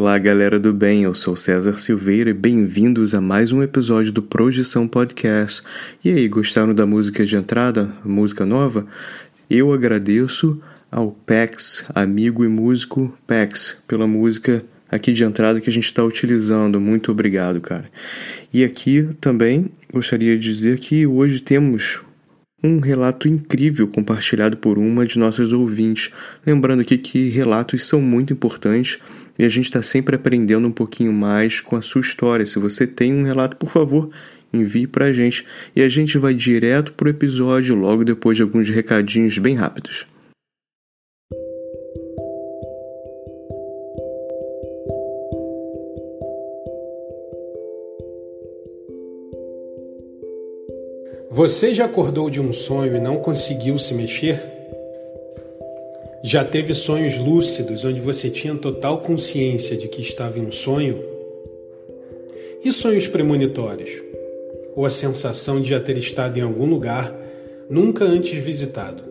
Olá, galera do bem. Eu sou César Silveira e bem-vindos a mais um episódio do Projeção Podcast. E aí, gostaram da música de entrada? Música nova? Eu agradeço ao Pex, amigo e músico Pex, pela música aqui de entrada que a gente está utilizando. Muito obrigado, cara. E aqui também gostaria de dizer que hoje temos um relato incrível compartilhado por uma de nossas ouvintes. Lembrando aqui que relatos são muito importantes e a gente está sempre aprendendo um pouquinho mais com a sua história. Se você tem um relato, por favor, envie para a gente e a gente vai direto para o episódio logo depois de alguns recadinhos bem rápidos. Você já acordou de um sonho e não conseguiu se mexer? Já teve sonhos lúcidos onde você tinha total consciência de que estava em um sonho? E sonhos premonitórios? Ou a sensação de já ter estado em algum lugar nunca antes visitado?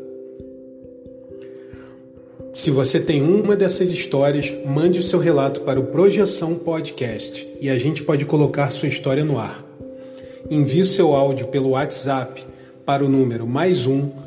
Se você tem uma dessas histórias, mande o seu relato para o Projeção Podcast e a gente pode colocar sua história no ar. Envie o seu áudio pelo WhatsApp para o número mais um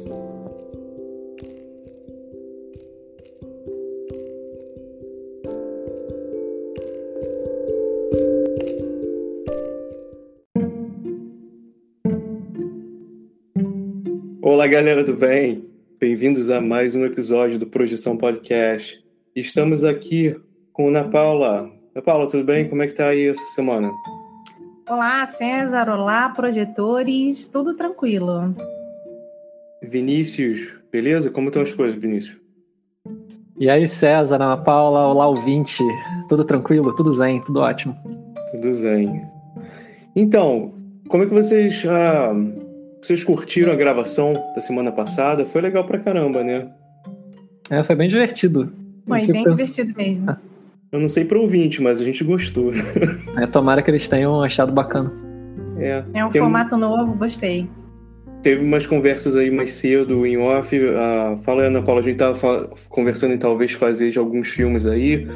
Galera do bem. Bem-vindos a mais um episódio do Projeção Podcast. Estamos aqui com Ana Paula. Ana Paula, tudo bem? Como é que tá aí essa semana? Olá, César. Olá, projetores. Tudo tranquilo. Vinícius, beleza? Como estão as coisas, Vinícius? E aí, César, Ana Paula, olá, ouvinte. Tudo tranquilo? Tudo zen? Tudo ótimo? Tudo zen. Então, como é que vocês... Ah vocês curtiram a gravação da semana passada? Foi legal pra caramba, né? É, foi bem divertido. Foi bem divertido mesmo. Ah. Eu não sei para ouvinte, mas a gente gostou. É, tomara que eles tenham achado bacana. É, é um Tem formato um... novo, gostei. Teve umas conversas aí mais cedo em off. Uh, fala, Ana Paula, a gente tava conversando em talvez fazer de alguns filmes aí.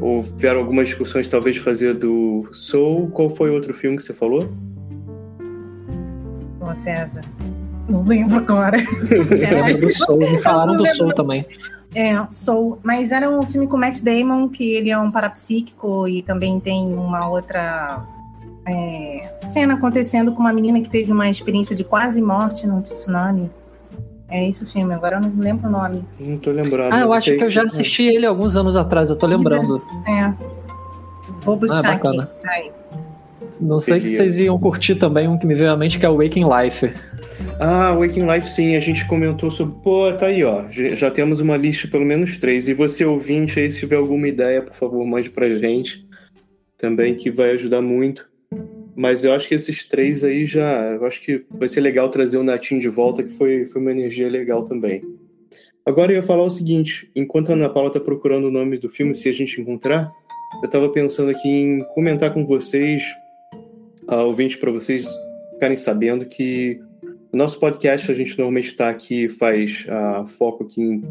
Houveram algumas discussões, talvez fazer do Soul. Qual foi o outro filme que você falou? Ô, César. Não lembro agora. É, do Soul, me falaram do Soul também. É, Soul. Mas era um filme com Matt Damon, que ele é um parapsíquico e também tem uma outra é, cena acontecendo com uma menina que teve uma experiência de quase morte num tsunami. É esse o filme, agora eu não lembro o nome. Não tô lembrando. Ah, eu acho que eu já assisti ele alguns anos atrás, eu tô lembrando. É. Vou buscar ah, aqui. Aí. Não sei se vocês iam curtir também um que me veio à mente, que é o Waking Life. Ah, Waking Life, sim, a gente comentou sobre. Pô, tá aí, ó. Já temos uma lista, pelo menos três. E você, ouvinte, aí, se tiver alguma ideia, por favor, mande pra gente. Também, que vai ajudar muito. Mas eu acho que esses três aí já. Eu acho que vai ser legal trazer o Natinho de volta, que foi, foi uma energia legal também. Agora eu ia falar o seguinte: enquanto a Ana Paula está procurando o nome do filme, se a gente encontrar, eu estava pensando aqui em comentar com vocês, uh, ouvinte, para vocês ficarem sabendo que o nosso podcast a gente normalmente está aqui, faz uh, foco aqui em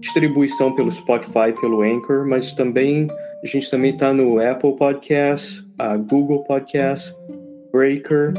distribuição pelo Spotify, pelo Anchor, mas também a gente também está no Apple Podcast, uh, Google Podcast, Breaker,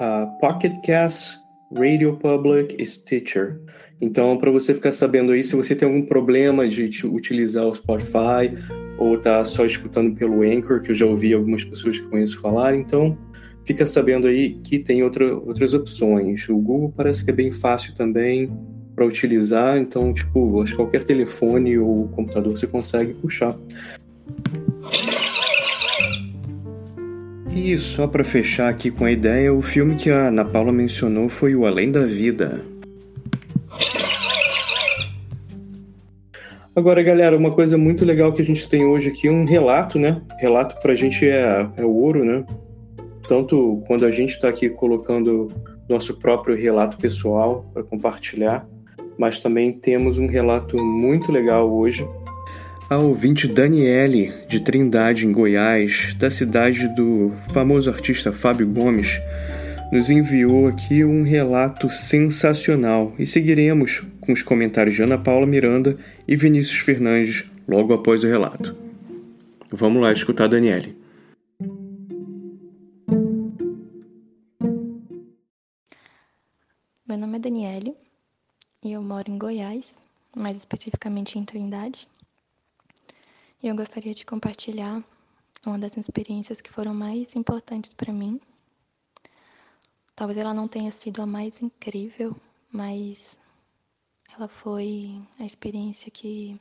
uh, Pocket Cast, Radio Public e Stitcher. Então, para você ficar sabendo aí, se você tem algum problema de utilizar o Spotify ou tá só escutando pelo Anchor, que eu já ouvi algumas pessoas que conheço falar, então fica sabendo aí que tem outra, outras opções. O Google parece que é bem fácil também para utilizar, então, tipo, acho que qualquer telefone ou computador você consegue puxar. E só para fechar aqui com a ideia, o filme que a Ana Paula mencionou foi O Além da Vida. Agora, galera, uma coisa muito legal que a gente tem hoje aqui, um relato, né? Relato pra gente é, é ouro, né? Tanto quando a gente está aqui colocando nosso próprio relato pessoal para compartilhar, mas também temos um relato muito legal hoje. A ouvinte Daniele, de Trindade, em Goiás, da cidade do famoso artista Fábio Gomes, nos enviou aqui um relato sensacional e seguiremos com os comentários de Ana Paula Miranda e Vinícius Fernandes logo após o relato. Vamos lá escutar a Daniele. Meu nome é Daniele e eu moro em Goiás, mais especificamente em Trindade. E eu gostaria de compartilhar uma das experiências que foram mais importantes para mim Talvez ela não tenha sido a mais incrível, mas ela foi a experiência que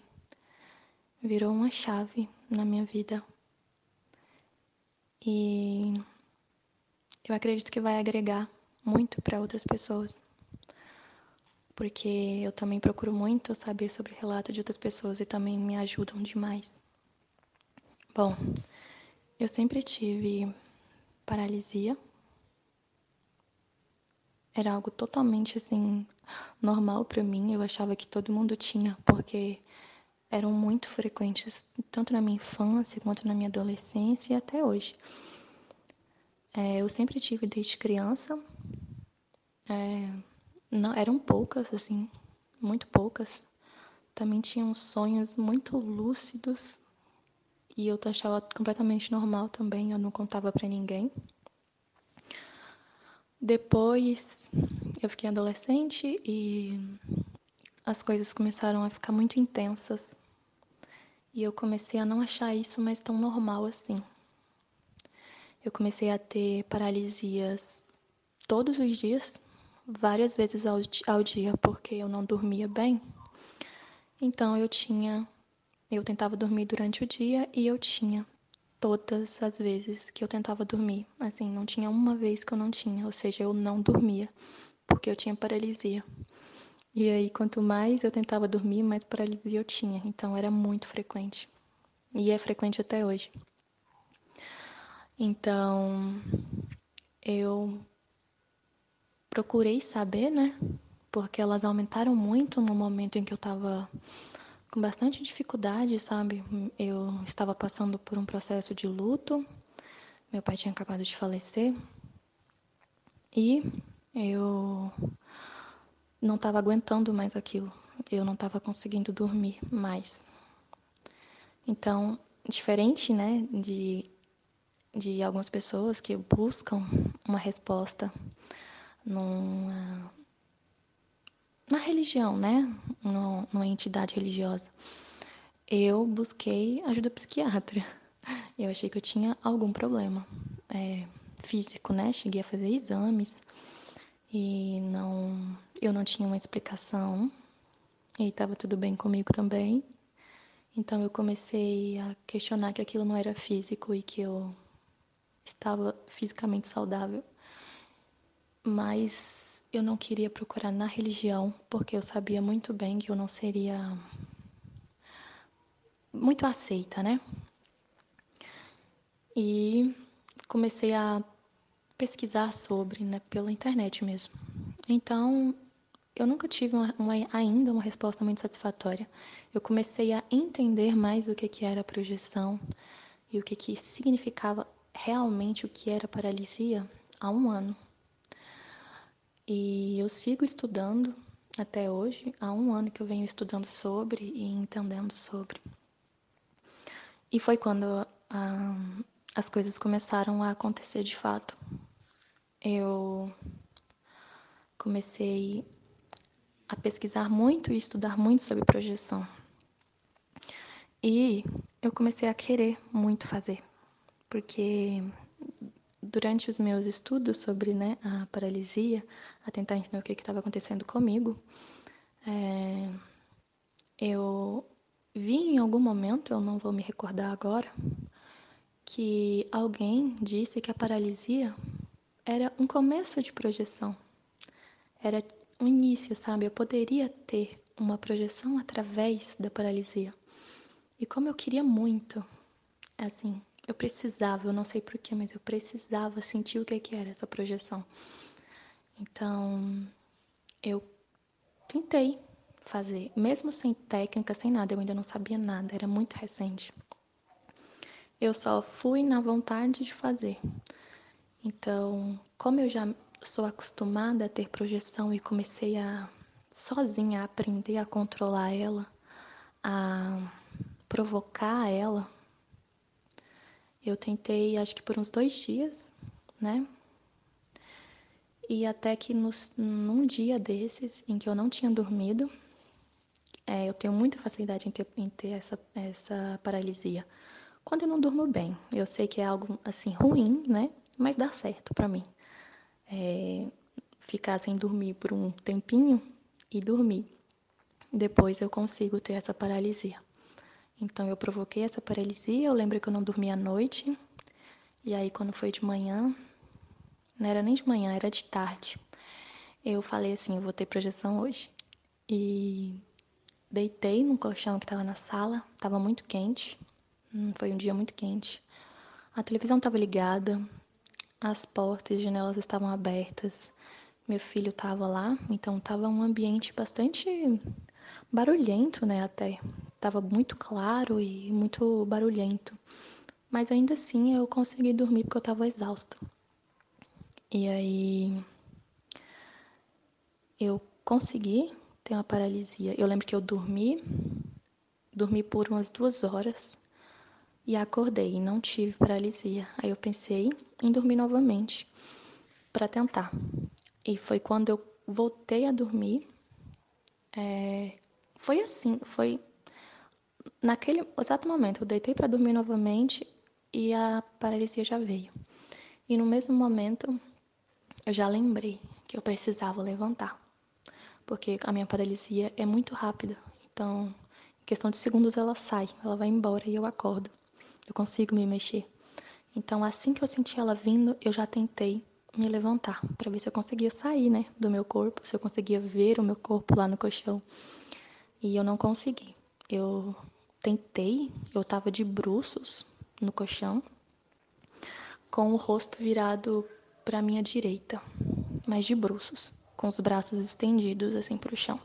virou uma chave na minha vida. E eu acredito que vai agregar muito para outras pessoas. Porque eu também procuro muito saber sobre o relato de outras pessoas e também me ajudam demais. Bom, eu sempre tive paralisia era algo totalmente assim normal para mim. Eu achava que todo mundo tinha, porque eram muito frequentes tanto na minha infância quanto na minha adolescência e até hoje. É, eu sempre tive desde criança. É, não, eram poucas, assim, muito poucas. Também tinham sonhos muito lúcidos e eu achava completamente normal também. Eu não contava para ninguém. Depois eu fiquei adolescente e as coisas começaram a ficar muito intensas. E eu comecei a não achar isso mais tão normal assim. Eu comecei a ter paralisias todos os dias, várias vezes ao, ao dia, porque eu não dormia bem. Então eu tinha, eu tentava dormir durante o dia e eu tinha todas as vezes que eu tentava dormir. Assim, não tinha uma vez que eu não tinha, ou seja, eu não dormia, porque eu tinha paralisia. E aí, quanto mais eu tentava dormir, mais paralisia eu tinha. Então, era muito frequente. E é frequente até hoje. Então, eu procurei saber, né? Porque elas aumentaram muito no momento em que eu tava com bastante dificuldade, sabe? Eu estava passando por um processo de luto. Meu pai tinha acabado de falecer. E eu não estava aguentando mais aquilo. Eu não estava conseguindo dormir mais. Então, diferente, né, de, de algumas pessoas que buscam uma resposta numa, na religião, né? No, numa entidade religiosa. Eu busquei ajuda psiquiatra. Eu achei que eu tinha algum problema é, físico, né? Cheguei a fazer exames e não, eu não tinha uma explicação e estava tudo bem comigo também. Então eu comecei a questionar que aquilo não era físico e que eu estava fisicamente saudável. Mas eu não queria procurar na religião, porque eu sabia muito bem que eu não seria muito aceita, né? E comecei a pesquisar sobre, né, pela internet mesmo. Então, eu nunca tive uma, uma, ainda uma resposta muito satisfatória. Eu comecei a entender mais o que, que era projeção e o que, que significava realmente o que era paralisia há um ano. E eu sigo estudando até hoje, há um ano que eu venho estudando sobre e entendendo sobre. E foi quando ah, as coisas começaram a acontecer de fato. Eu comecei a pesquisar muito e estudar muito sobre projeção. E eu comecei a querer muito fazer, porque durante os meus estudos sobre né, a paralisia, a tentar entender o que estava acontecendo comigo, é, eu vi em algum momento, eu não vou me recordar agora, que alguém disse que a paralisia era um começo de projeção. Era um início, sabe? Eu poderia ter uma projeção através da paralisia. E como eu queria muito, assim, eu precisava, eu não sei porquê, mas eu precisava sentir o que, que era essa projeção. Então, eu tentei fazer, mesmo sem técnica, sem nada, eu ainda não sabia nada, era muito recente. Eu só fui na vontade de fazer. Então, como eu já sou acostumada a ter projeção e comecei a sozinha a aprender a controlar ela, a provocar ela. Eu tentei, acho que por uns dois dias, né? E até que nos, num dia desses, em que eu não tinha dormido, é, eu tenho muita facilidade em ter, em ter essa, essa paralisia. Quando eu não durmo bem, eu sei que é algo assim ruim, né? Mas dá certo para mim é, ficar sem dormir por um tempinho e dormir. Depois eu consigo ter essa paralisia. Então eu provoquei essa paralisia, eu lembro que eu não dormi à noite. E aí quando foi de manhã, não era nem de manhã, era de tarde. Eu falei assim, eu vou ter projeção hoje. E deitei no colchão que estava na sala, estava muito quente. Hum, foi um dia muito quente. A televisão estava ligada, as portas e janelas estavam abertas. Meu filho estava lá, então estava um ambiente bastante barulhento, né? Até estava muito claro e muito barulhento. Mas ainda assim eu consegui dormir porque eu estava exausta. E aí eu consegui ter uma paralisia. Eu lembro que eu dormi, dormi por umas duas horas e acordei e não tive paralisia. Aí eu pensei em dormir novamente para tentar. E foi quando eu voltei a dormir. É, foi assim, foi naquele exato momento. Eu deitei para dormir novamente e a paralisia já veio. E no mesmo momento eu já lembrei que eu precisava levantar, porque a minha paralisia é muito rápida. Então, em questão de segundos ela sai, ela vai embora e eu acordo eu consigo me mexer. Então, assim que eu senti ela vindo, eu já tentei me levantar para ver se eu conseguia sair, né, do meu corpo, se eu conseguia ver o meu corpo lá no colchão. E eu não consegui. Eu tentei, eu estava de bruços no colchão, com o rosto virado para minha direita, mas de bruços, com os braços estendidos assim para o chão.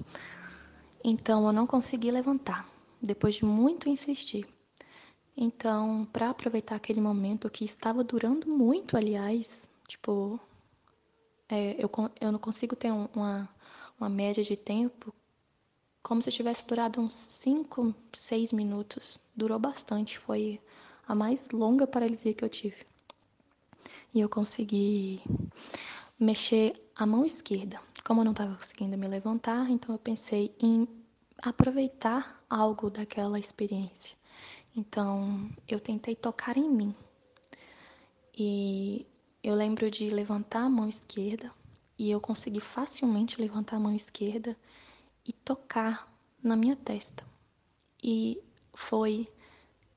Então eu não consegui levantar, depois de muito insistir. Então, para aproveitar aquele momento que estava durando muito, aliás, tipo, é, eu, eu não consigo ter uma, uma média de tempo como se tivesse durado uns 5, 6 minutos. Durou bastante, foi a mais longa paralisia que eu tive. E eu consegui mexer a mão esquerda. Como eu não estava conseguindo me levantar, então eu pensei em aproveitar algo daquela experiência. Então, eu tentei tocar em mim. E eu lembro de levantar a mão esquerda e eu consegui facilmente levantar a mão esquerda e tocar na minha testa. E foi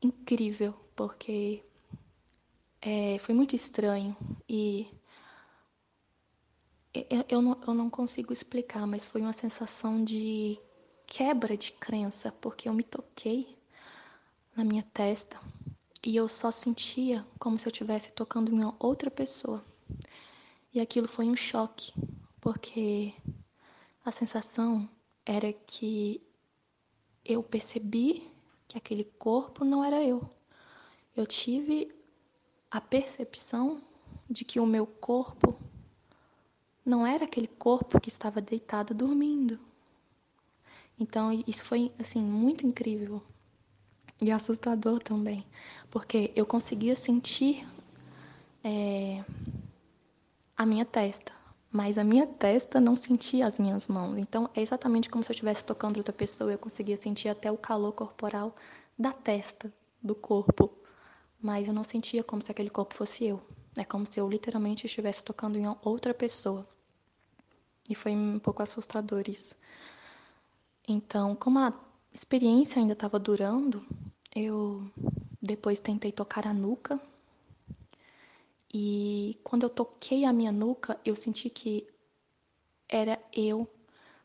incrível, porque é, foi muito estranho e eu, eu, não, eu não consigo explicar, mas foi uma sensação de quebra de crença, porque eu me toquei na minha testa e eu só sentia como se eu estivesse tocando em outra pessoa. E aquilo foi um choque, porque a sensação era que eu percebi que aquele corpo não era eu. Eu tive a percepção de que o meu corpo não era aquele corpo que estava deitado dormindo. Então isso foi assim muito incrível e assustador também, porque eu conseguia sentir é, a minha testa, mas a minha testa não sentia as minhas mãos. Então é exatamente como se eu estivesse tocando outra pessoa, eu conseguia sentir até o calor corporal da testa, do corpo, mas eu não sentia como se aquele corpo fosse eu. É como se eu literalmente estivesse tocando em outra pessoa. E foi um pouco assustador isso. Então, como a experiência ainda estava durando, eu depois tentei tocar a nuca. E quando eu toquei a minha nuca, eu senti que era eu,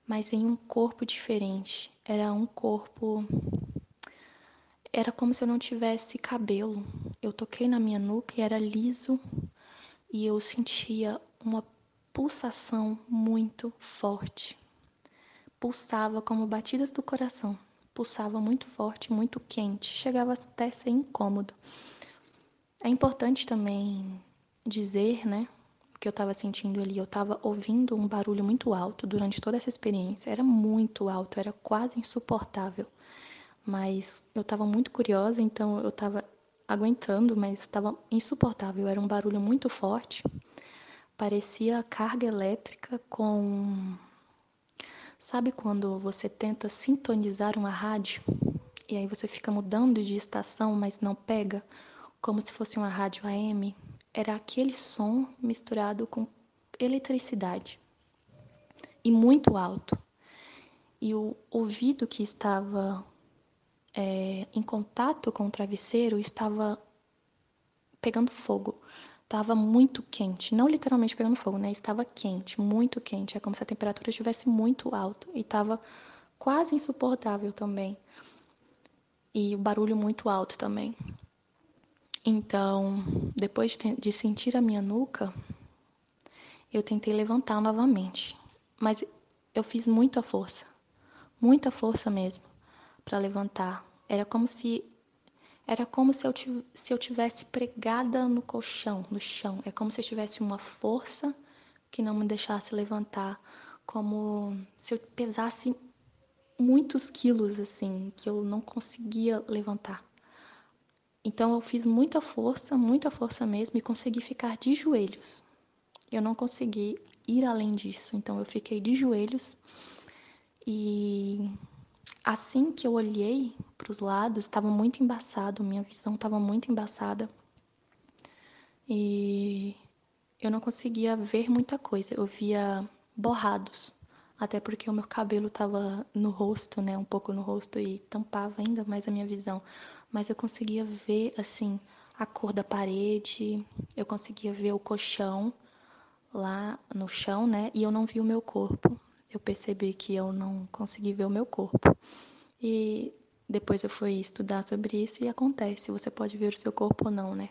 mas em um corpo diferente. Era um corpo. Era como se eu não tivesse cabelo. Eu toquei na minha nuca e era liso, e eu sentia uma pulsação muito forte. Pulsava como batidas do coração pulsava muito forte, muito quente, chegava até a ser incômodo. É importante também dizer, né, o que eu estava sentindo ali. Eu estava ouvindo um barulho muito alto durante toda essa experiência. Era muito alto, era quase insuportável. Mas eu estava muito curiosa, então eu estava aguentando, mas estava insuportável. Era um barulho muito forte. Parecia carga elétrica com Sabe quando você tenta sintonizar uma rádio e aí você fica mudando de estação, mas não pega, como se fosse uma rádio AM? Era aquele som misturado com eletricidade e muito alto. E o ouvido que estava é, em contato com o travesseiro estava pegando fogo. Estava muito quente, não literalmente pegando fogo, né? Estava quente, muito quente. É como se a temperatura estivesse muito alta e estava quase insuportável também. E o barulho muito alto também. Então, depois de, sentir a minha nuca, eu tentei levantar novamente, mas eu fiz muita força, muita força mesmo para levantar. Era como se era como se eu, se eu tivesse pregada no colchão, no chão. É como se eu tivesse uma força que não me deixasse levantar, como se eu pesasse muitos quilos assim, que eu não conseguia levantar. Então eu fiz muita força, muita força mesmo e consegui ficar de joelhos. Eu não consegui ir além disso, então eu fiquei de joelhos e Assim que eu olhei para os lados, estava muito embaçado, minha visão estava muito embaçada. E eu não conseguia ver muita coisa, eu via borrados, até porque o meu cabelo estava no rosto, né, um pouco no rosto e tampava ainda mais a minha visão, mas eu conseguia ver assim a cor da parede, eu conseguia ver o colchão lá no chão, né, e eu não vi o meu corpo eu percebi que eu não consegui ver o meu corpo. E depois eu fui estudar sobre isso e acontece, você pode ver o seu corpo ou não, né?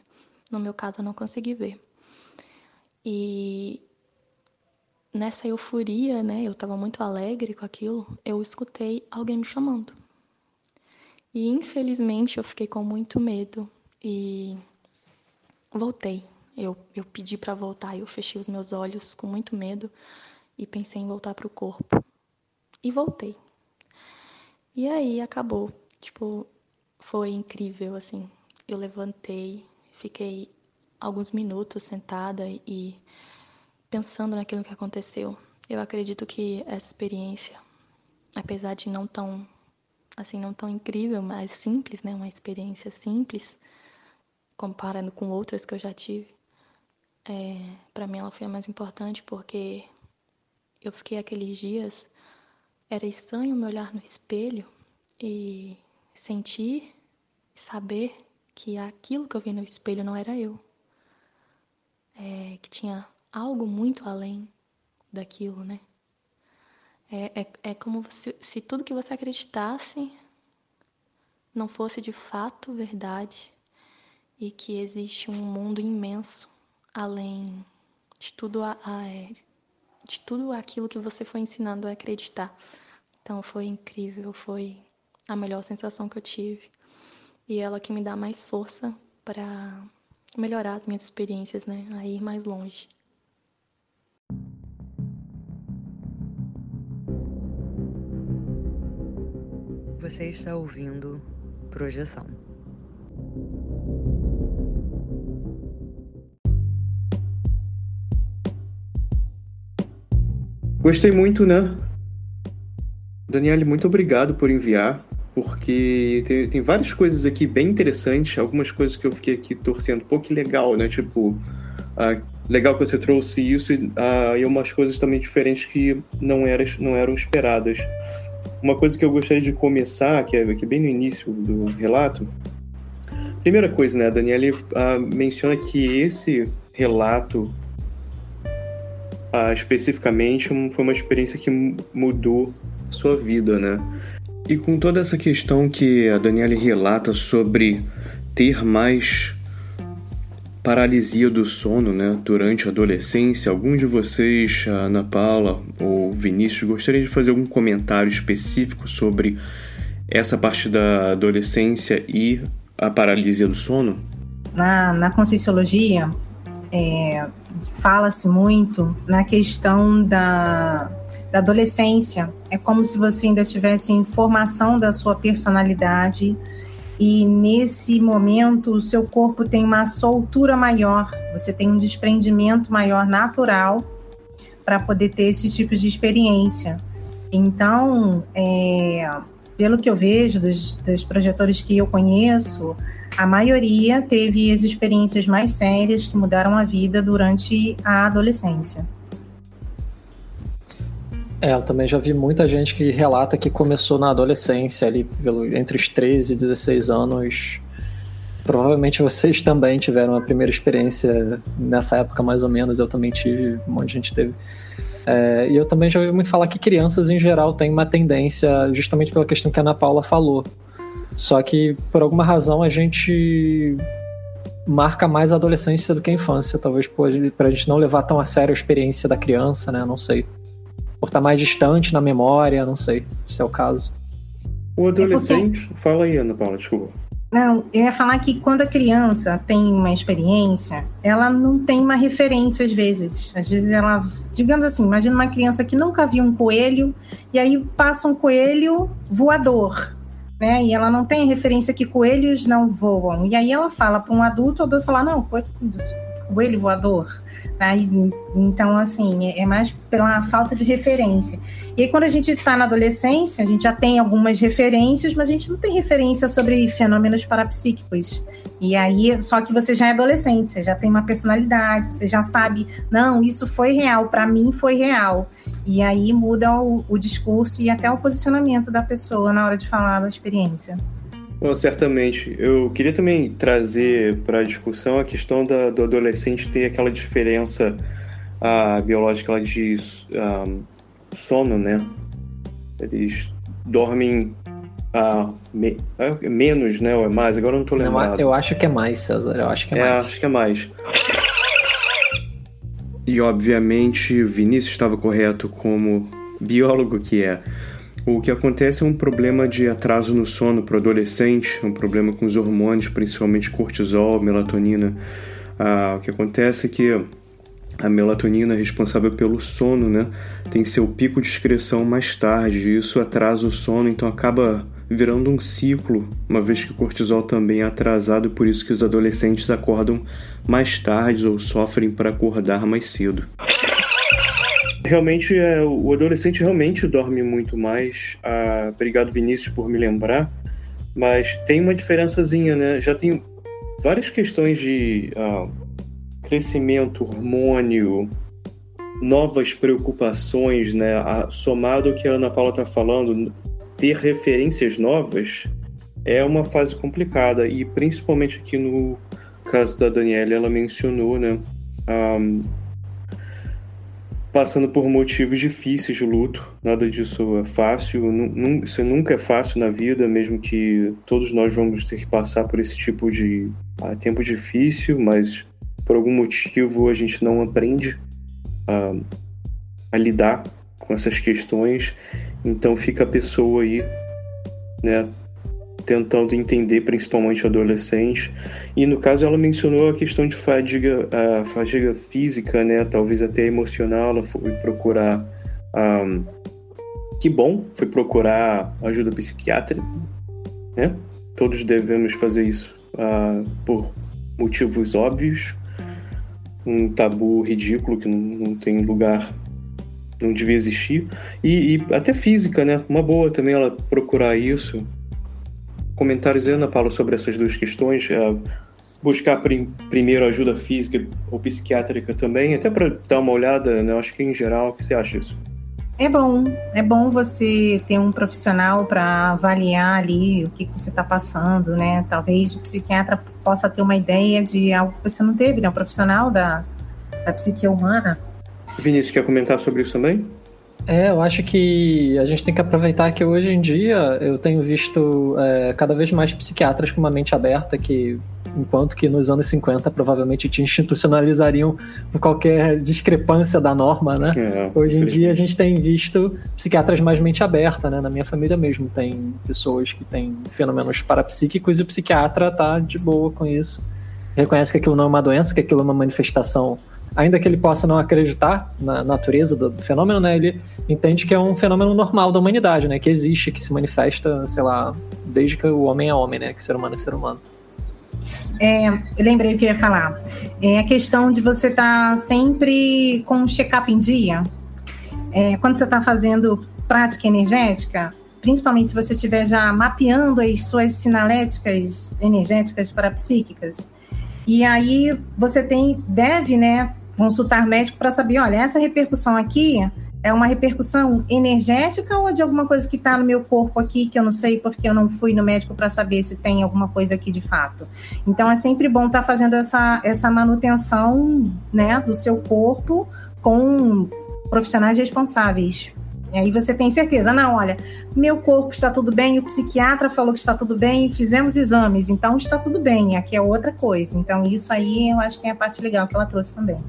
No meu caso, eu não consegui ver. E nessa euforia, né? Eu estava muito alegre com aquilo, eu escutei alguém me chamando. E infelizmente eu fiquei com muito medo e voltei. Eu, eu pedi para voltar, eu fechei os meus olhos com muito medo e pensei em voltar para o corpo. E voltei. E aí acabou. Tipo, foi incrível, assim. Eu levantei, fiquei alguns minutos sentada e pensando naquilo que aconteceu. Eu acredito que essa experiência, apesar de não tão assim não tão incrível, mas simples, né, uma experiência simples comparando com outras que eu já tive, é, para mim ela foi a mais importante porque eu fiquei aqueles dias, era estranho me olhar no espelho e sentir, saber que aquilo que eu vi no espelho não era eu. É, que tinha algo muito além daquilo, né? É, é, é como se, se tudo que você acreditasse não fosse de fato verdade e que existe um mundo imenso além de tudo a, a, de tudo aquilo que você foi ensinando a acreditar. Então foi incrível, foi a melhor sensação que eu tive. E ela que me dá mais força para melhorar as minhas experiências, né? A ir mais longe. Você está ouvindo Projeção. Gostei muito, né? Daniele, muito obrigado por enviar, porque tem, tem várias coisas aqui bem interessantes, algumas coisas que eu fiquei aqui torcendo, pô, que legal, né? Tipo, ah, legal que você trouxe isso e, ah, e umas coisas também diferentes que não, era, não eram esperadas. Uma coisa que eu gostaria de começar, que é, que é bem no início do relato, primeira coisa, né, a Daniele ah, menciona que esse relato ah, especificamente foi uma experiência que mudou sua vida, né? E com toda essa questão que a Daniela relata sobre ter mais paralisia do sono, né, durante a adolescência, algum de vocês, Ana Paula ou Vinícius, gostaria de fazer algum comentário específico sobre essa parte da adolescência e a paralisia do sono? Na, na Conscienciologia, é, fala-se muito na questão da, da adolescência. É como se você ainda tivesse em formação da sua personalidade e nesse momento o seu corpo tem uma soltura maior, você tem um desprendimento maior natural para poder ter esses tipos de experiência. Então, é, pelo que eu vejo dos, dos projetores que eu conheço, a maioria teve as experiências mais sérias que mudaram a vida durante a adolescência. É, eu também já vi muita gente que relata que começou na adolescência, ali pelo, entre os 13 e 16 anos. Provavelmente vocês também tiveram a primeira experiência nessa época, mais ou menos. Eu também tive, um monte de gente teve. É, e eu também já ouvi muito falar que crianças, em geral, têm uma tendência, justamente pela questão que a Ana Paula falou, só que, por alguma razão, a gente marca mais a adolescência do que a infância, talvez para a gente não levar tão a sério a experiência da criança, né? Não sei. Por estar tá mais distante na memória, não sei se é o caso. O adolescente. É porque... Fala aí, Ana Paula, desculpa. Não, eu ia falar que quando a criança tem uma experiência, ela não tem uma referência às vezes. Às vezes ela, digamos assim, imagina uma criança que nunca viu um coelho e aí passa um coelho voador né? E ela não tem referência que coelhos não voam. E aí ela fala para um adulto, o adulto fala, não, coelho voador. Aí, então, assim, é, é mais pela falta de referência. E aí, quando a gente está na adolescência, a gente já tem algumas referências, mas a gente não tem referência sobre fenômenos parapsíquicos. E aí, só que você já é adolescente, você já tem uma personalidade, você já sabe, não, isso foi real, para mim foi real. E aí muda o, o, discurso e até o posicionamento da pessoa na hora de falar da experiência. Não, certamente. Eu queria também trazer para a discussão a questão da, do adolescente ter aquela diferença a, biológica de sono, né? Eles dormem a, me, menos, né? Ou é mais? Agora eu não estou lembrando. Não, eu acho que é mais, César. Eu acho que é, é mais. acho que é mais. E obviamente Vinícius estava correto como biólogo que é. O que acontece é um problema de atraso no sono para o adolescente, um problema com os hormônios, principalmente cortisol, melatonina. Ah, o que acontece é que a melatonina responsável pelo sono, né, tem seu pico de excreção mais tarde, e isso atrasa o sono, então acaba virando um ciclo, uma vez que o cortisol também é atrasado, por isso que os adolescentes acordam mais tarde ou sofrem para acordar mais cedo. Realmente, é, o adolescente realmente dorme muito mais. Ah, obrigado, Vinícius, por me lembrar. Mas tem uma diferençazinha, né? Já tem várias questões de ah, crescimento, hormônio, novas preocupações, né? Ah, somado ao que a Ana Paula está falando, ter referências novas é uma fase complicada e principalmente aqui no caso da Daniela ela mencionou, né, um, passando por motivos difíceis de luto, nada disso é fácil, isso nunca é fácil na vida, mesmo que todos nós vamos ter que passar por esse tipo de ah, tempo difícil, mas por algum motivo a gente não aprende a a lidar com essas questões. Então fica a pessoa aí, né, tentando entender principalmente o adolescente. E no caso ela mencionou a questão de fadiga, a fadiga física, né, talvez até emocional, ela foi procurar um, que bom, foi procurar ajuda psiquiátrica, né? Todos devemos fazer isso uh, por motivos óbvios, um tabu ridículo que não, não tem lugar, não devia existir. E, e, até física, né? Uma boa também ela procurar isso. Comentários, Ana Paula, sobre essas duas questões. Uh, buscar prim, primeiro ajuda física ou psiquiátrica também, até para dar uma olhada, né? Acho que em geral, o que você acha disso? É bom, é bom você ter um profissional para avaliar ali o que, que você está passando, né? Talvez o psiquiatra possa ter uma ideia de algo que você não teve, né? Um profissional da, da psique humana. Vinícius, quer comentar sobre isso também? É, eu acho que a gente tem que aproveitar que hoje em dia eu tenho visto é, cada vez mais psiquiatras com uma mente aberta que enquanto que nos anos 50 provavelmente te institucionalizariam por qualquer discrepância da norma, né? É, Hoje em dia a gente tem visto psiquiatras mais mente aberta, né? Na minha família mesmo tem pessoas que têm fenômenos parapsíquicos e o psiquiatra tá de boa com isso. Reconhece que aquilo não é uma doença, que aquilo é uma manifestação ainda que ele possa não acreditar na natureza do fenômeno, né, ele entende que é um fenômeno normal da humanidade, né, que existe, que se manifesta, sei lá, desde que o homem é homem, né, que ser humano é ser humano. É, eu lembrei o que eu ia falar. É a questão de você estar tá sempre com um check-up em dia. É, quando você está fazendo prática energética, principalmente se você estiver já mapeando as suas sinaléticas energéticas parapsíquicas, e aí você tem, deve, né, consultar médico para saber, olha, essa repercussão aqui é uma repercussão energética ou de alguma coisa que está no meu corpo aqui que eu não sei porque eu não fui no médico para saber se tem alguma coisa aqui de fato. Então é sempre bom estar tá fazendo essa, essa manutenção né, do seu corpo com profissionais responsáveis. E aí você tem certeza, não, olha, meu corpo está tudo bem, o psiquiatra falou que está tudo bem, fizemos exames, então está tudo bem, aqui é outra coisa. Então isso aí eu acho que é a parte legal que ela trouxe também.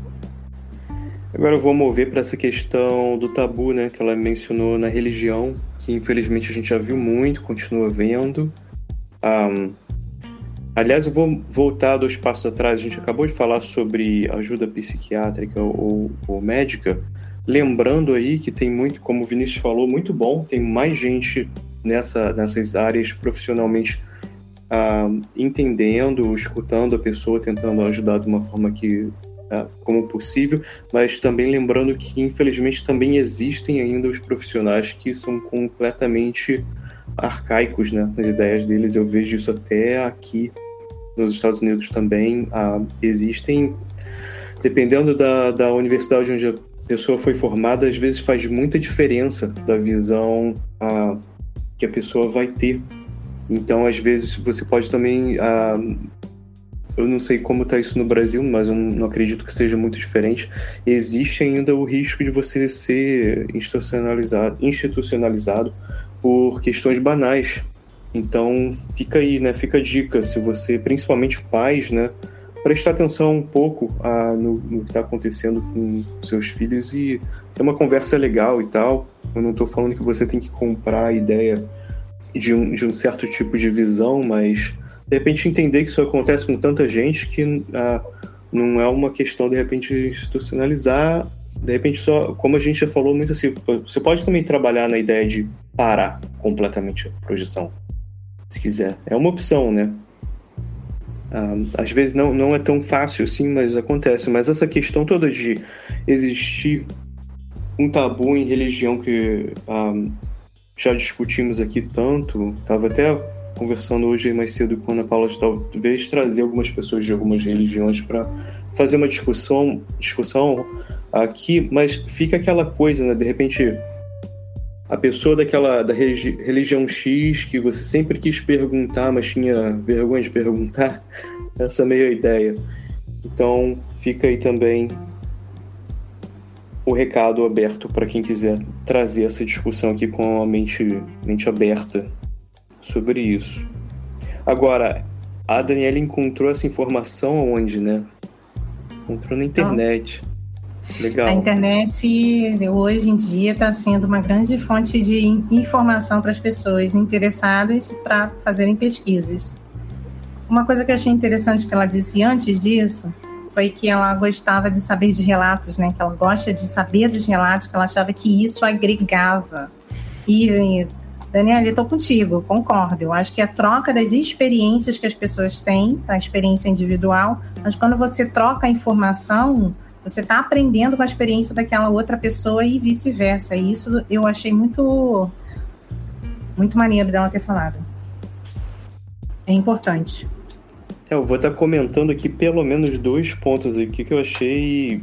Agora eu vou mover para essa questão do tabu, né, que ela mencionou na religião, que infelizmente a gente já viu muito, continua vendo. Um, aliás, eu vou voltar dois passos atrás. A gente acabou de falar sobre ajuda psiquiátrica ou, ou médica. Lembrando aí que tem muito, como o Vinícius falou, muito bom, tem mais gente nessa, nessas áreas profissionalmente uh, entendendo, escutando a pessoa, tentando ajudar de uma forma que? Como possível, mas também lembrando que, infelizmente, também existem ainda os profissionais que são completamente arcaicos né, nas ideias deles. Eu vejo isso até aqui nos Estados Unidos também. Ah, existem, dependendo da, da universidade onde a pessoa foi formada, às vezes faz muita diferença da visão ah, que a pessoa vai ter. Então, às vezes, você pode também ah, eu não sei como está isso no Brasil, mas eu não acredito que seja muito diferente. Existe ainda o risco de você ser institucionalizado, institucionalizado por questões banais. Então, fica aí, né? Fica a dica, se você, principalmente pais, né? Prestar atenção um pouco a, no, no que está acontecendo com seus filhos e ter uma conversa legal e tal. Eu não estou falando que você tem que comprar a ideia de um, de um certo tipo de visão, mas de repente entender que isso acontece com tanta gente que ah, não é uma questão de repente institucionalizar. De repente só como a gente já falou muito assim você pode também trabalhar na ideia de parar completamente a projeção se quiser. É uma opção né? Ah, às vezes não, não é tão fácil assim mas acontece. Mas essa questão toda de existir um tabu em religião que ah, já discutimos aqui tanto estava até conversando hoje mais cedo com a Ana Paula de talvez trazer algumas pessoas de algumas religiões para fazer uma discussão, discussão aqui, mas fica aquela coisa, né? De repente, a pessoa daquela da religião X que você sempre quis perguntar, mas tinha vergonha de perguntar, essa é meio ideia. Então, fica aí também o recado aberto para quem quiser trazer essa discussão aqui com a mente, mente aberta sobre isso. Agora, a Daniela encontrou essa informação onde, né? Encontrou na internet. Legal. A internet hoje em dia está sendo uma grande fonte de informação para as pessoas interessadas para fazerem pesquisas. Uma coisa que eu achei interessante que ela disse antes disso foi que ela gostava de saber de relatos, né? Que ela gosta de saber dos relatos, que ela achava que isso agregava. E, Daniela, estou contigo, concordo. Eu acho que a troca das experiências que as pessoas têm, a experiência individual, mas quando você troca a informação, você está aprendendo com a experiência daquela outra pessoa e vice-versa. E isso eu achei muito, muito maneiro dela ter falado. É importante. É, eu vou estar tá comentando aqui pelo menos dois pontos aqui que eu achei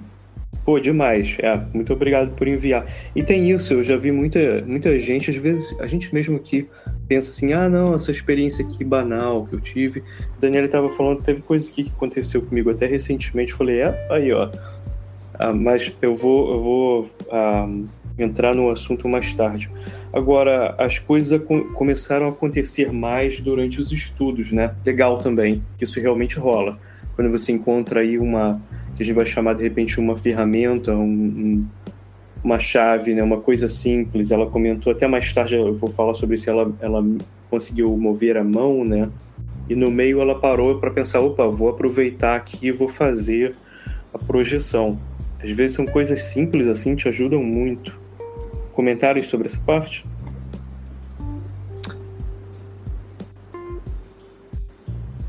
Pô, demais. É, muito obrigado por enviar. E tem isso, eu já vi muita, muita gente, às vezes, a gente mesmo aqui pensa assim, ah, não, essa experiência aqui banal que eu tive. Daniela estava falando, teve coisa aqui que aconteceu comigo até recentemente. Falei, é, aí, ó, ah, mas eu vou, eu vou ah, entrar no assunto mais tarde. Agora, as coisas começaram a acontecer mais durante os estudos, né? Legal também, que isso realmente rola. Quando você encontra aí uma, que a gente vai chamar de repente uma ferramenta, um, um, uma chave, né? Uma coisa simples. Ela comentou até mais tarde, eu vou falar sobre isso. Ela, ela conseguiu mover a mão, né? E no meio ela parou para pensar, opa, vou aproveitar aqui e vou fazer a projeção. Às vezes são coisas simples assim, te ajudam muito. Comentários sobre essa parte?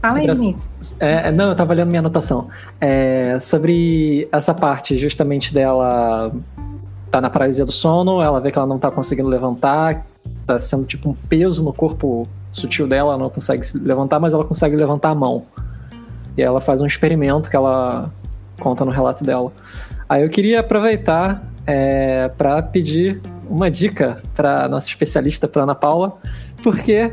Fala aí, é, Não, eu estava lendo minha anotação. É, sobre essa parte justamente dela tá na paralisia do sono, ela vê que ela não tá conseguindo levantar, tá sendo tipo um peso no corpo sutil dela, ela não consegue se levantar, mas ela consegue levantar a mão. E aí ela faz um experimento que ela conta no relato dela. Aí eu queria aproveitar é, para pedir uma dica para nossa especialista, para Ana Paula, porque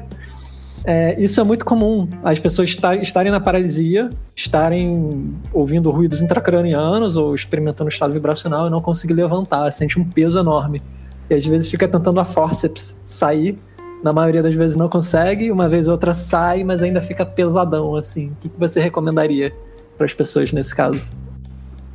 é, isso é muito comum. As pessoas estarem na paralisia, estarem ouvindo ruídos intracranianos ou experimentando estado vibracional e não conseguir levantar, sente um peso enorme. E às vezes fica tentando a forceps sair, na maioria das vezes não consegue, uma vez ou outra sai, mas ainda fica pesadão assim. O que você recomendaria para as pessoas nesse caso?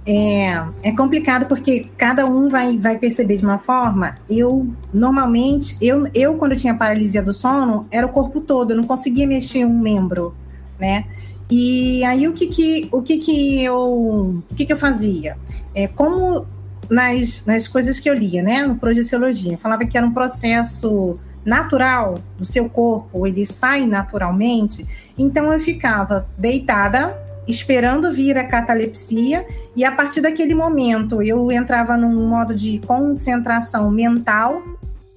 É, é complicado porque cada um vai, vai perceber de uma forma. Eu, normalmente, eu, eu, quando tinha paralisia do sono, era o corpo todo, eu não conseguia mexer um membro, né? E aí, o que que, o que, que, eu, o que, que eu fazia? É, como nas, nas coisas que eu lia, né, no Projeciologia, falava que era um processo natural do seu corpo, ele sai naturalmente, então eu ficava deitada esperando vir a catalepsia, e a partir daquele momento eu entrava num modo de concentração mental,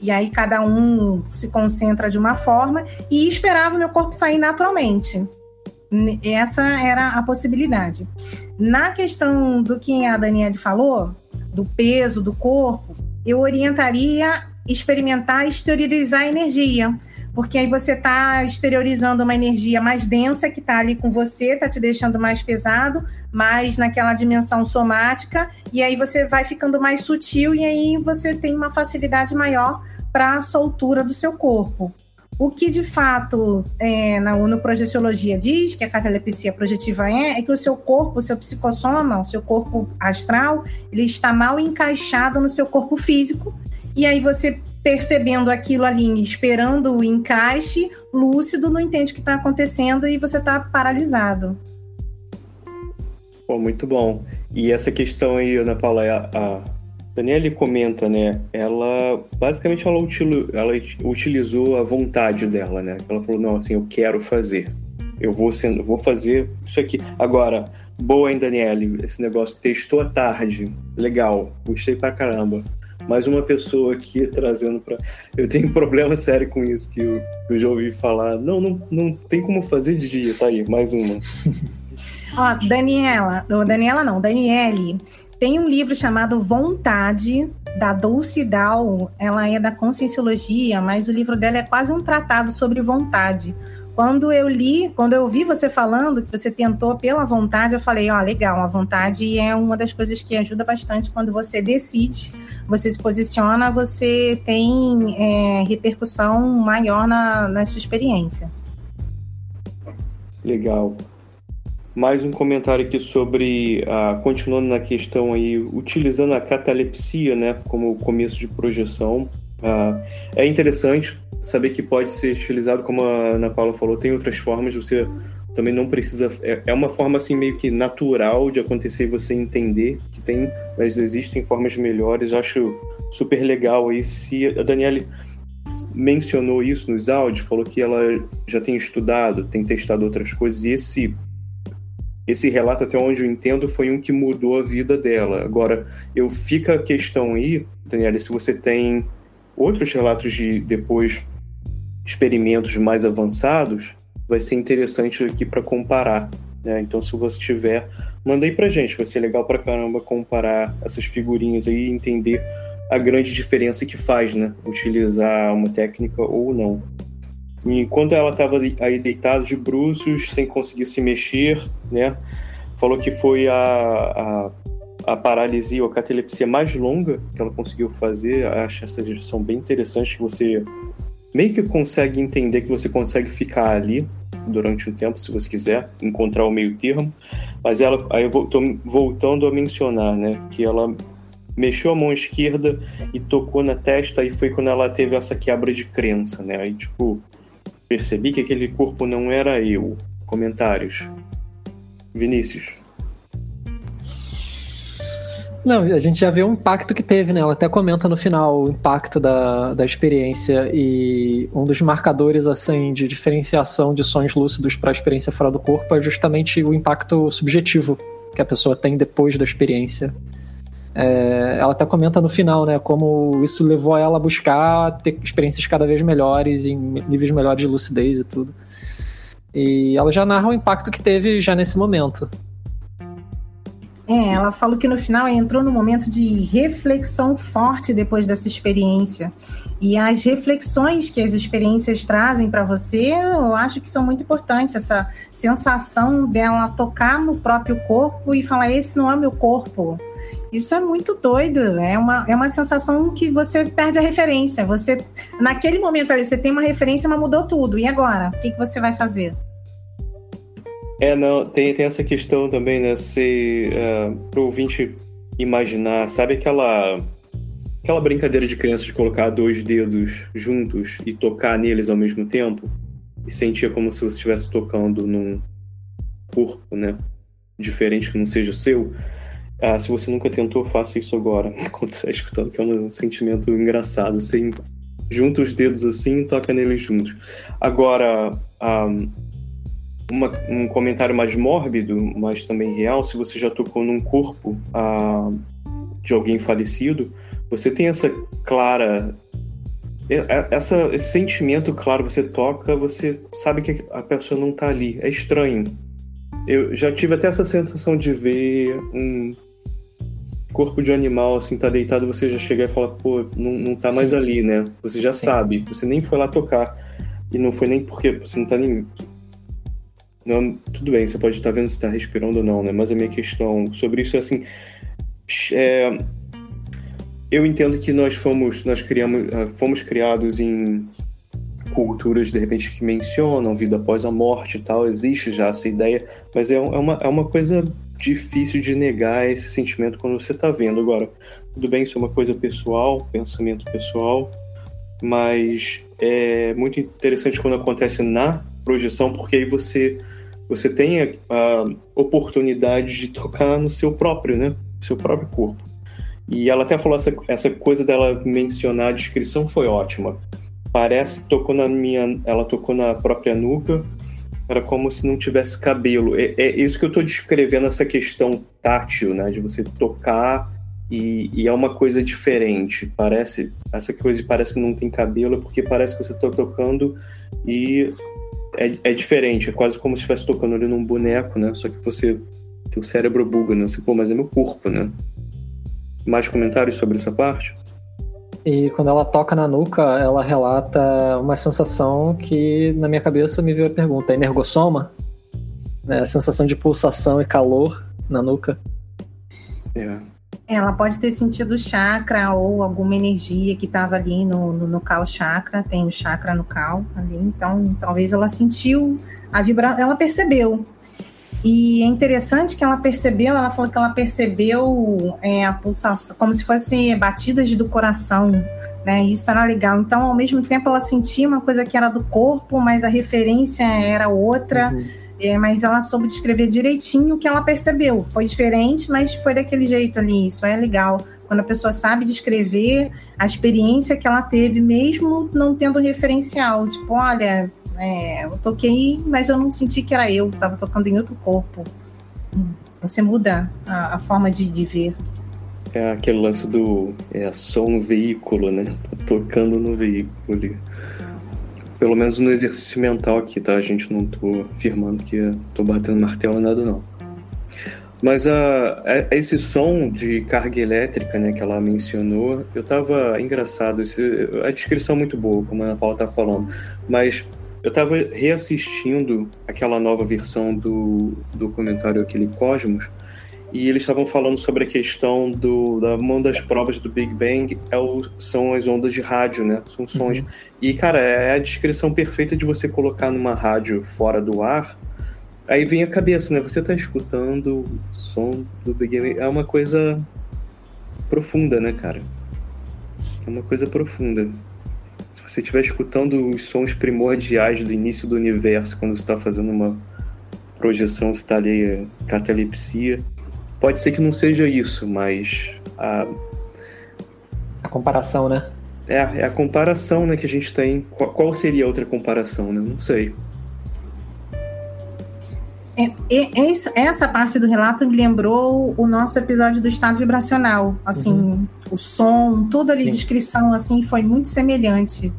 e aí cada um se concentra de uma forma, e esperava meu corpo sair naturalmente. Essa era a possibilidade. Na questão do que a Daniele falou, do peso do corpo, eu orientaria experimentar exteriorizar a energia porque aí você está exteriorizando uma energia mais densa que está ali com você, está te deixando mais pesado, mais naquela dimensão somática, e aí você vai ficando mais sutil e aí você tem uma facilidade maior para a soltura do seu corpo. O que de fato é, na no Projeciologia diz que a catalepsia projetiva é, é que o seu corpo, o seu psicossoma, o seu corpo astral, ele está mal encaixado no seu corpo físico, e aí você percebendo aquilo ali, esperando o encaixe, lúcido, não entende o que está acontecendo e você está paralisado. Pô, muito bom. E essa questão aí, Ana Paula, a, a Daniele comenta, né? Ela basicamente ela, util, ela utilizou a vontade dela, né? Ela falou, não, assim, eu quero fazer. Eu vou, sendo, vou fazer isso aqui. Agora, boa, hein, Daniele? Esse negócio testou à tarde. Legal. Gostei pra caramba mais uma pessoa aqui trazendo para. Eu tenho um problema sério com isso, que eu, eu, já ouvi falar. Não, não, não tem como fazer de dia, tá aí, mais uma. Ó, Daniela, não, Daniela não, Daniele, tem um livro chamado Vontade, da Dulce Dal. Ela é da Conscienciologia, mas o livro dela é quase um tratado sobre vontade. Quando eu li, quando eu ouvi você falando que você tentou pela vontade, eu falei, ó, oh, legal, a vontade é uma das coisas que ajuda bastante quando você decide, você se posiciona, você tem é, repercussão maior na, na sua experiência. Legal. mais um comentário aqui sobre, uh, continuando na questão aí, utilizando a catalepsia, né, como começo de projeção. Uh, é interessante saber que pode ser utilizado, como a Ana Paula falou, tem outras formas, você também não precisa. É, é uma forma assim meio que natural de acontecer você entender que tem, mas existem formas melhores. Eu acho super legal aí. Se a Daniele mencionou isso nos áudios, falou que ela já tem estudado, tem testado outras coisas, e esse esse relato, até onde eu entendo, foi um que mudou a vida dela. Agora, eu fica a questão aí, Daniela, se você tem outros relatos de depois experimentos mais avançados, vai ser interessante aqui para comparar. Né? Então, se você tiver, manda aí pra gente, vai ser legal pra caramba comparar essas figurinhas aí e entender a grande diferença que faz, né? Utilizar uma técnica ou não. E quando ela estava aí deitada de bruços, sem conseguir se mexer, né? Falou que foi a, a, a paralisia ou a catalepsia mais longa que ela conseguiu fazer. Acho essa direção bem interessante, que você meio que consegue entender que você consegue ficar ali durante um tempo, se você quiser, encontrar o meio termo. Mas ela, aí eu tô voltando a mencionar, né? Que ela mexeu a mão esquerda e tocou na testa, e foi quando ela teve essa quebra de crença, né? Aí, tipo, percebi que aquele corpo não era eu. Comentários. Vinícius. Não, a gente já vê o impacto que teve, né? Ela até comenta no final o impacto da, da experiência e um dos marcadores, assim, de diferenciação de sonhos lúcidos para a experiência fora do corpo é justamente o impacto subjetivo que a pessoa tem depois da experiência. É, ela até comenta no final, né, como isso levou ela a buscar ter experiências cada vez melhores, em níveis melhores de lucidez e tudo. E ela já narra o impacto que teve já nesse momento. É, ela falou que no final entrou num momento de reflexão forte depois dessa experiência. E as reflexões que as experiências trazem para você, eu acho que são muito importantes. Essa sensação dela tocar no próprio corpo e falar: esse não é meu corpo, isso é muito doido. É uma, é uma sensação que você perde a referência. Você, naquele momento ali, você tem uma referência, mas mudou tudo. E agora? O que, que você vai fazer? É, não, tem, tem essa questão também, né? Se, uh, pro ouvinte imaginar, sabe aquela aquela brincadeira de criança de colocar dois dedos juntos e tocar neles ao mesmo tempo? E sentir como se você estivesse tocando num corpo, né? Diferente que não seja o seu. Ah, se você nunca tentou, faça isso agora, quando está escutando, que é um sentimento engraçado. Você junta os dedos assim e toca neles juntos. Agora, um, ah, uma, um comentário mais mórbido, mas também real, se você já tocou num corpo uh, de alguém falecido, você tem essa clara. Essa, esse sentimento claro, você toca, você sabe que a pessoa não está ali. É estranho. Eu já tive até essa sensação de ver um corpo de animal, assim, tá deitado, você já chega e fala, pô, não, não tá mais Sim. ali, né? Você já Sim. sabe, você nem foi lá tocar. E não foi nem porque você não tá nem. Não, tudo bem, você pode estar vendo se tá respirando ou não, né? Mas a minha questão sobre isso é assim. É, eu entendo que nós fomos, nós criamos, ah, fomos criados em culturas de repente que mencionam vida após a morte e tal, existe já essa ideia, mas é, é uma, é uma coisa difícil de negar esse sentimento quando você está vendo. Agora, tudo bem, isso é uma coisa pessoal, pensamento pessoal, mas é muito interessante quando acontece na projeção, porque aí você você tem a, a oportunidade de tocar no seu próprio, né? Seu próprio corpo. E ela até falou essa, essa coisa dela mencionar a descrição foi ótima. Parece que tocou na minha, ela tocou na própria nuca era como se não tivesse cabelo. É, é isso que eu estou descrevendo, essa questão tátil, né? De você tocar e, e, é uma coisa diferente. Parece essa coisa parece que não tem cabelo porque parece que você está tocando e é, é, diferente. É quase como se estivesse tocando ali num boneco, né? Só que você teu cérebro buga, né? Você, pô, mas é meu corpo, né? Mais comentários sobre essa parte? E quando ela toca na nuca, ela relata uma sensação que na minha cabeça me veio a pergunta: é energossoma? É, a sensação de pulsação e calor na nuca. É. Ela pode ter sentido chakra ou alguma energia que estava ali no, no, no cal chakra, tem o chakra no cal ali, então talvez ela sentiu a vibração, ela percebeu. E é interessante que ela percebeu, ela falou que ela percebeu é, a pulsação, como se fossem batidas do coração, né? Isso era legal. Então, ao mesmo tempo, ela sentia uma coisa que era do corpo, mas a referência era outra. Uhum. É, mas ela soube descrever direitinho o que ela percebeu. Foi diferente, mas foi daquele jeito ali. Isso é legal. Quando a pessoa sabe descrever a experiência que ela teve, mesmo não tendo referencial. Tipo, olha, é, eu toquei, mas eu não senti que era eu, estava tocando em outro corpo. Você muda a, a forma de, de, ver. É aquele lance do é, som veículo, né? Tá tocando no veículo. Pelo menos no exercício mental aqui, tá? A gente não tô afirmando que tô batendo martelo nada, não. Mas uh, esse som de carga elétrica né, que ela mencionou, eu tava engraçado, esse, a descrição é muito boa, como a Paula tá falando, mas eu tava reassistindo aquela nova versão do documentário aquele Cosmos, e eles estavam falando sobre a questão do da uma das provas do Big Bang é o, são as ondas de rádio, né? São sons. Uhum. E cara, é a descrição perfeita de você colocar numa rádio fora do ar Aí vem a cabeça, né? Você tá escutando o som do Big Game. É uma coisa profunda, né, cara? É uma coisa profunda. Se você estiver escutando os sons primordiais do início do universo, quando você está fazendo uma projeção, você está ali é, catalepsia, pode ser que não seja isso, mas a. A comparação, né? É, é a comparação né, que a gente tem. Qual, qual seria a outra comparação, né? Não sei. É, é, essa parte do relato me lembrou o nosso episódio do estado vibracional. Assim, uhum. o som, toda a descrição, assim, foi muito semelhante.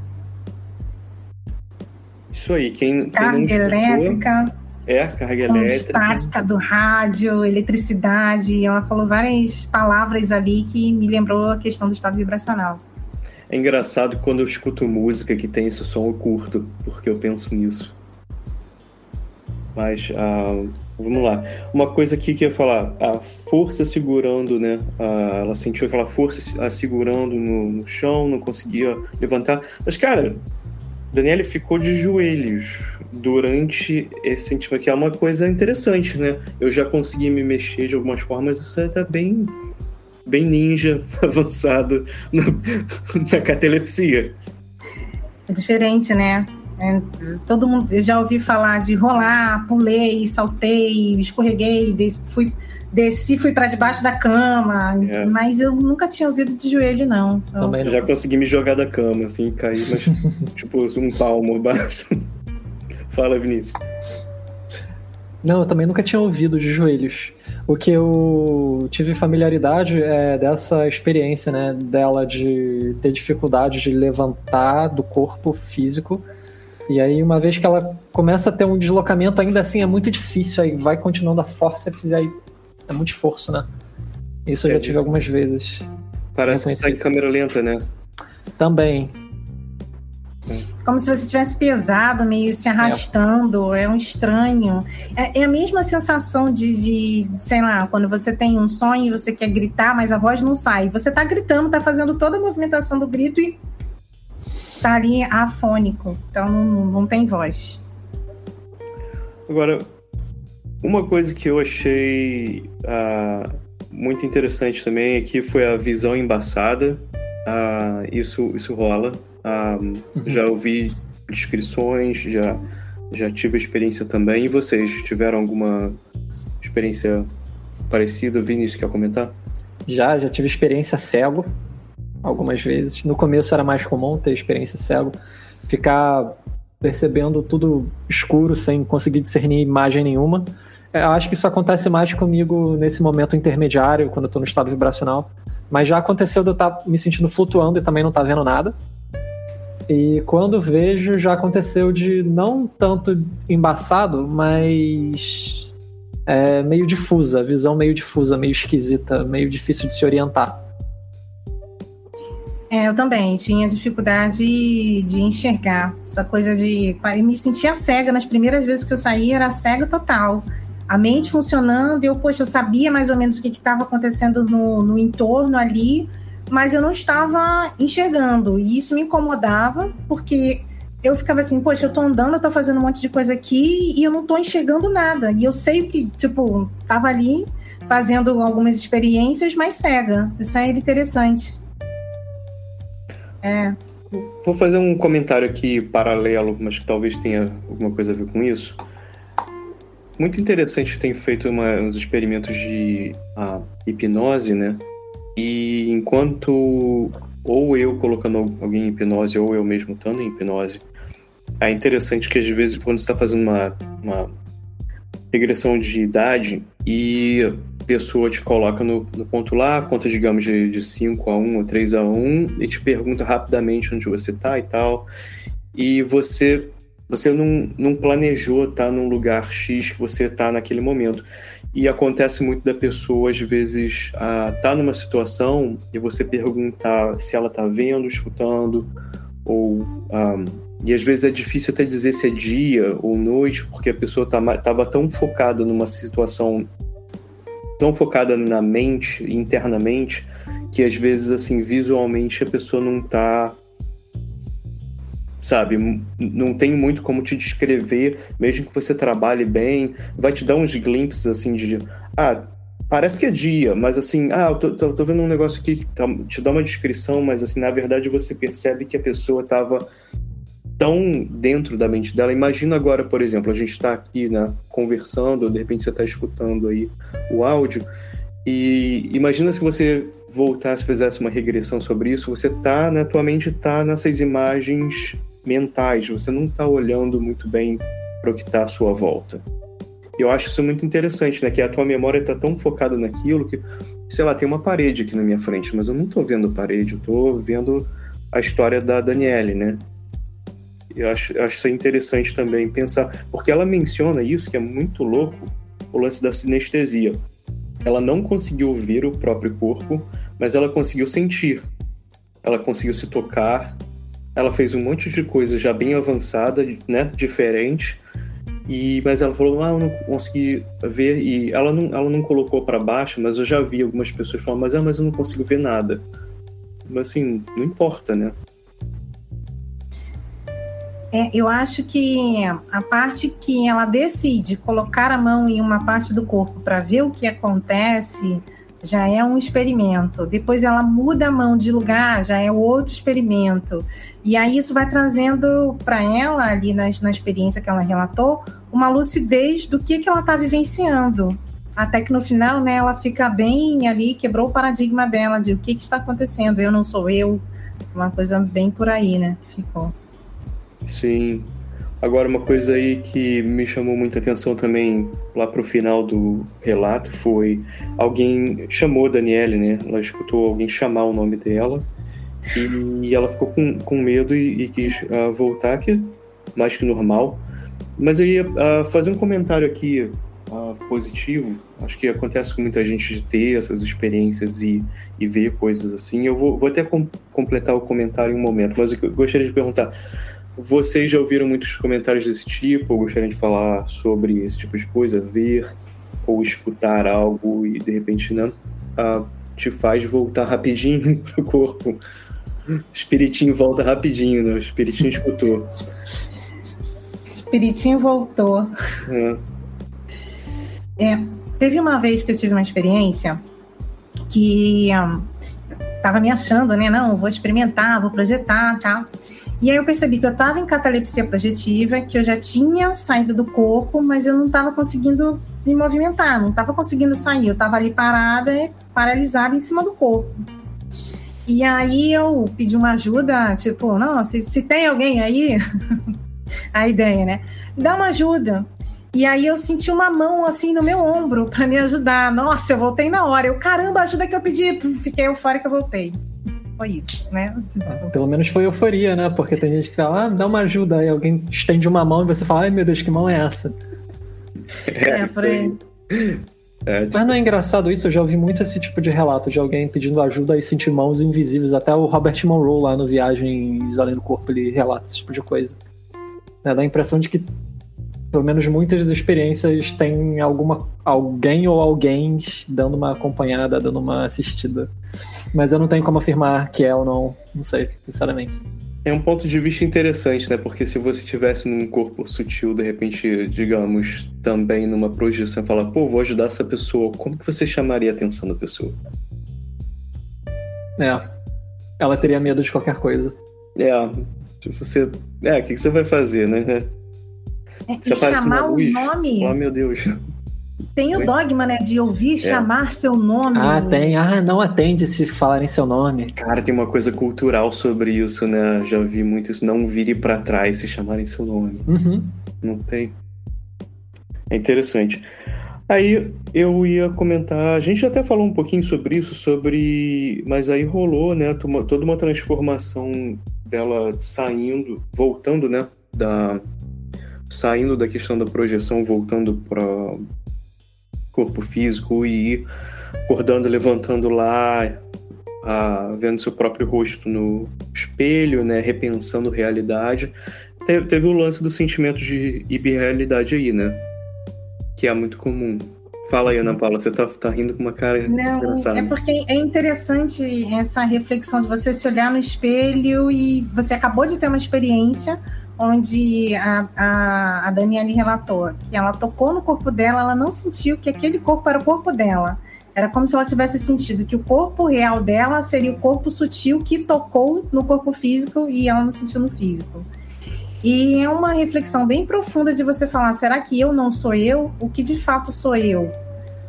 Isso aí, quem. Carga quem elétrica. É, carga elétrica. Estática do rádio, eletricidade. Ela falou várias palavras ali que me lembrou a questão do estado vibracional. É engraçado que quando eu escuto música que tem esse som, eu curto, porque eu penso nisso. Mas uh, vamos lá. Uma coisa aqui que eu ia falar, a força segurando, né? Uh, ela sentiu aquela força segurando no, no, chão, não conseguia levantar. Mas, cara, Daniela ficou de joelhos durante esse sentimento, que é uma coisa interessante, né? Eu já consegui me mexer de algumas formas, isso tá bem, bem ninja, avançado na, na catalepsia. É diferente, né? É, todo mundo, eu já ouvi falar de rolar, pulei, saltei, escorreguei, fui, desci, fui para debaixo da cama, é. mas eu nunca tinha ouvido de joelho, não. Também não. Já consegui me jogar da cama, assim, cair, mas tipo, um palmo abaixo. Fala, Vinícius. Não, eu também nunca tinha ouvido de joelhos. O que eu tive familiaridade é dessa experiência, né, dela de ter dificuldade de levantar do corpo físico e aí, uma vez que ela começa a ter um deslocamento, ainda assim é muito difícil, aí vai continuando a forceps, e aí é muito esforço, né? Isso eu é, já tive algumas vezes. Parece que sai câmera lenta, né? Também. Como se você tivesse pesado, meio se arrastando, é, é um estranho. É, é, a mesma sensação de, de, sei lá, quando você tem um sonho e você quer gritar, mas a voz não sai. Você tá gritando, tá fazendo toda a movimentação do grito e tá ali afônico, então não, não tem voz. Agora, uma coisa que eu achei uh, muito interessante também aqui foi a visão embaçada. Uh, isso, isso rola. Uh, uhum. Já ouvi descrições, já, já tive experiência também. E vocês tiveram alguma experiência parecida? Vinícius, quer comentar? Já, já tive experiência cego algumas vezes. No começo era mais comum ter experiência cego, ficar percebendo tudo escuro sem conseguir discernir imagem nenhuma. É, eu acho que isso acontece mais comigo nesse momento intermediário, quando eu estou no estado vibracional. Mas já aconteceu de eu estar tá me sentindo flutuando e também não estar tá vendo nada. E quando vejo, já aconteceu de não tanto embaçado, mas é, meio difusa, visão meio difusa, meio esquisita, meio difícil de se orientar. É, eu também tinha dificuldade de enxergar. Essa coisa de. Eu me sentia cega nas primeiras vezes que eu saí, era cega total. A mente funcionando, eu, poxa, eu sabia mais ou menos o que estava acontecendo no, no entorno ali, mas eu não estava enxergando. E isso me incomodava, porque eu ficava assim, poxa, eu tô andando, eu tô fazendo um monte de coisa aqui e eu não tô enxergando nada. E eu sei que, tipo, tava ali fazendo algumas experiências, mas cega. Isso era interessante. É. Vou fazer um comentário aqui paralelo, mas que talvez tenha alguma coisa a ver com isso. Muito interessante tem feito uma, uns experimentos de hipnose, né? E enquanto ou eu colocando alguém em hipnose ou eu mesmo estando em hipnose, é interessante que às vezes quando está fazendo uma, uma regressão de idade e a pessoa te coloca no, no ponto lá, conta, digamos, de, 5 a 1 ou 3 a 1 e te pergunta rapidamente onde você está e tal. E você você não, não planejou estar tá num lugar X que você está naquele momento. E acontece muito da pessoa, às vezes, estar tá numa situação e você perguntar se ela está vendo, escutando, ou um, e às vezes é difícil até dizer se é dia ou noite, porque a pessoa estava tá, tão focada numa situação, tão focada na mente, internamente, que às vezes, assim, visualmente a pessoa não está sabe? Não tem muito como te descrever, mesmo que você trabalhe bem, vai te dar uns glimpses assim de, ah, parece que é dia, mas assim, ah, eu tô, tô, tô vendo um negócio aqui que tá, te dá uma descrição, mas assim, na verdade você percebe que a pessoa estava tão dentro da mente dela. Imagina agora, por exemplo, a gente está aqui, né, conversando, de repente você está escutando aí o áudio, e imagina se você voltasse, fizesse uma regressão sobre isso, você tá, na tua mente tá nessas imagens mentais, você não está olhando muito bem para o que está à sua volta. Eu acho isso muito interessante, né? Que a tua memória está tão focada naquilo que, sei lá, tem uma parede aqui na minha frente, mas eu não estou vendo a parede, eu estou vendo a história da Daniele, né? Eu acho, eu acho isso interessante também pensar, porque ela menciona isso, que é muito louco, o lance da sinestesia. Ela não conseguiu ver o próprio corpo, mas ela conseguiu sentir. Ela conseguiu se tocar, ela fez um monte de coisa já bem avançada, né, diferente. E, mas ela falou, ah, eu não consegui ver e ela não, ela não colocou para baixo, mas eu já vi algumas pessoas falando, mas ah, mas eu não consigo ver nada. Mas assim, não importa, né? É, eu acho que a parte que ela decide colocar a mão em uma parte do corpo para ver o que acontece, já é um experimento. Depois ela muda a mão de lugar, já é outro experimento. E aí isso vai trazendo para ela, ali na, na experiência que ela relatou, uma lucidez do que, que ela está vivenciando. Até que no final, né, ela fica bem ali, quebrou o paradigma dela de o que, que está acontecendo, eu não sou eu. Uma coisa bem por aí, né? Ficou. Sim, Agora, uma coisa aí que me chamou muita atenção também lá pro final do relato foi alguém chamou Daniele, né? Ela escutou alguém chamar o nome dela e ela ficou com, com medo e, e quis uh, voltar, que mais que normal. Mas eu ia uh, fazer um comentário aqui uh, positivo. Acho que acontece com muita gente de ter essas experiências e, e ver coisas assim. Eu vou, vou até com, completar o comentário em um momento, mas eu gostaria de perguntar vocês já ouviram muitos comentários desse tipo, ou gostariam de falar sobre esse tipo de coisa, ver ou escutar algo e de repente não ah, te faz voltar rapidinho pro corpo. O espiritinho volta rapidinho, né? O espiritinho escutou. Espiritinho voltou. É. é. Teve uma vez que eu tive uma experiência que um, tava me achando, né? Não, vou experimentar, vou projetar, tá? E aí eu percebi que eu estava em catalepsia projetiva, que eu já tinha saído do corpo, mas eu não estava conseguindo me movimentar, não estava conseguindo sair. Eu estava ali parada, paralisada em cima do corpo. E aí eu pedi uma ajuda, tipo, não, se, se tem alguém aí, a ideia, né? Dá uma ajuda. E aí eu senti uma mão assim no meu ombro para me ajudar. Nossa, eu voltei na hora. Eu, caramba, ajuda que eu pedi. Fiquei eufórica, voltei foi isso, né? Pelo menos foi euforia, né? Porque tem gente que fala, ah, dá uma ajuda, aí alguém estende uma mão e você fala, ai meu Deus, que mão é essa? É, por aí. É, Mas não é engraçado isso? Eu já ouvi muito esse tipo de relato de alguém pedindo ajuda e sentir mãos invisíveis. Até o Robert Monroe lá no Viagens Além do Corpo, ele relata esse tipo de coisa. É, dá a impressão de que pelo menos muitas experiências têm alguma alguém ou alguém dando uma acompanhada, dando uma assistida. Mas eu não tenho como afirmar que é ou não, não sei, sinceramente. É um ponto de vista interessante, né? Porque se você tivesse num corpo sutil, de repente, digamos, também numa projeção, falar, pô, vou ajudar essa pessoa, como que você chamaria a atenção da pessoa? É. Ela teria medo de qualquer coisa. É. Você. É, o que, que você vai fazer, né? É, e chamar o nome. Oh, meu Deus. Tem o dogma, né, de ouvir é. chamar seu nome. Ah, tem. Ah, não atende se falarem seu nome. Cara, tem uma coisa cultural sobre isso, né? Já vi muito isso. Não vire para trás se chamarem seu nome. Uhum. Não tem. É interessante. Aí eu ia comentar, a gente até falou um pouquinho sobre isso, sobre. Mas aí rolou, né? Toda uma transformação dela saindo, voltando, né? Da. Saindo da questão da projeção, voltando para corpo físico e acordando, levantando lá, a, vendo seu próprio rosto no espelho, né, repensando realidade. Teve, teve o lance do sentimento de hiperrealidade aí, né? Que é muito comum. Fala aí, Ana Paula, você tá, tá rindo com uma cara Não, engraçada. É porque é interessante essa reflexão de você se olhar no espelho e você acabou de ter uma experiência onde a, a, a Daniele relatou que ela tocou no corpo dela, ela não sentiu que aquele corpo era o corpo dela. Era como se ela tivesse sentido que o corpo real dela seria o corpo sutil que tocou no corpo físico e ela não sentiu no físico. E é uma reflexão bem profunda de você falar: será que eu não sou eu? O que de fato sou eu?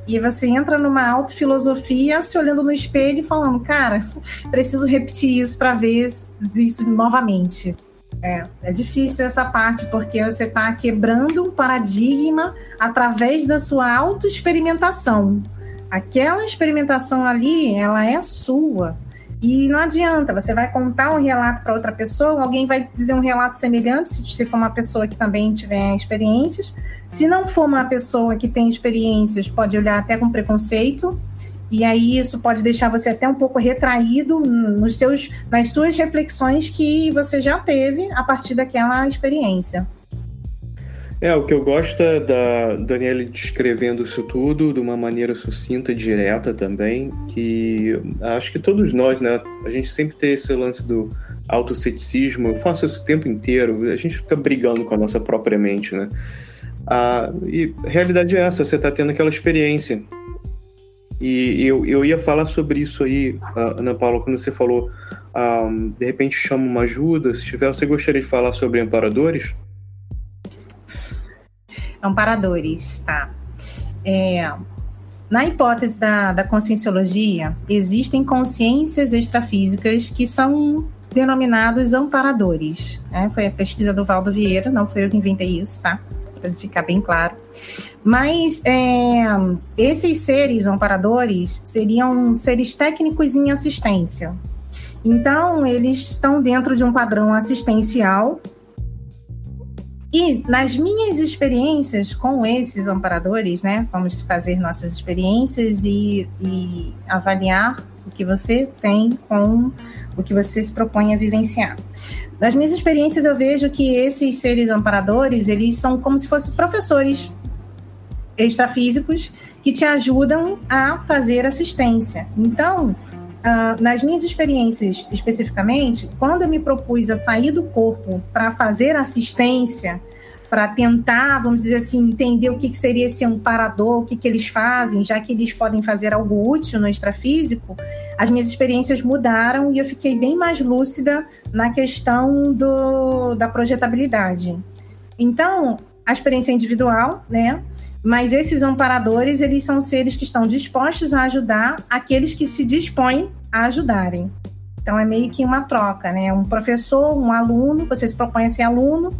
E você entra numa autofilosofia se olhando no espelho e falando: cara, preciso repetir isso para ver isso novamente. É, é difícil essa parte, porque você está quebrando um paradigma através da sua autoexperimentação. Aquela experimentação ali, ela é sua. E não adianta, você vai contar um relato para outra pessoa, alguém vai dizer um relato semelhante, se for uma pessoa que também tiver experiências. Se não for uma pessoa que tem experiências, pode olhar até com preconceito, e aí isso pode deixar você até um pouco retraído nos seus, nas suas reflexões que você já teve a partir daquela experiência. É, o que eu gosto é da Daniela descrevendo isso tudo de uma maneira sucinta direta também, que acho que todos nós, né, a gente sempre tem esse lance do autoceticismo, eu faço isso o tempo inteiro, a gente fica brigando com a nossa própria mente, né? Ah, e a realidade é essa, você está tendo aquela experiência, e eu, eu ia falar sobre isso aí, Ana Paula, quando você falou, um, de repente chama uma ajuda. Se tiver, você gostaria de falar sobre amparadores? Amparadores, tá. É, na hipótese da, da conscienciologia, existem consciências extrafísicas que são denominados amparadores. Né? Foi a pesquisa do Valdo Vieira, não foi eu que inventei isso, tá? Para ficar bem claro. Mas é, esses seres amparadores seriam seres técnicos em assistência. Então, eles estão dentro de um padrão assistencial. E nas minhas experiências com esses amparadores, né, vamos fazer nossas experiências e, e avaliar o que você tem com o que você se propõe a vivenciar. Das minhas experiências, eu vejo que esses seres amparadores, eles são como se fossem professores extrafísicos que te ajudam a fazer assistência. Então, uh, nas minhas experiências especificamente, quando eu me propus a sair do corpo para fazer assistência, para tentar, vamos dizer assim, entender o que, que seria esse amparador, o que, que eles fazem, já que eles podem fazer algo útil no extrafísico, as minhas experiências mudaram e eu fiquei bem mais lúcida na questão do, da projetabilidade. Então, a experiência individual, né? Mas esses amparadores, eles são seres que estão dispostos a ajudar aqueles que se dispõem a ajudarem. Então é meio que uma troca, né? Um professor, um aluno, você se propõe a ser aluno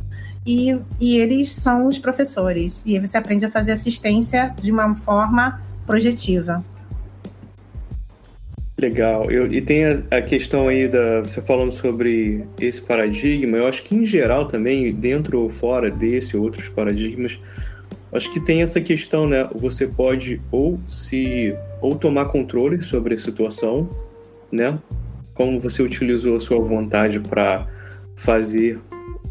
e, e eles são os professores. E aí você aprende a fazer assistência de uma forma projetiva. Legal. Eu, e tem a, a, questão aí da. Você falando sobre esse paradigma, eu acho que em geral também, dentro ou fora desse outros paradigmas, Acho que tem essa questão, né? Você pode ou se ou tomar controle sobre a situação, né? Como você utilizou a sua vontade para fazer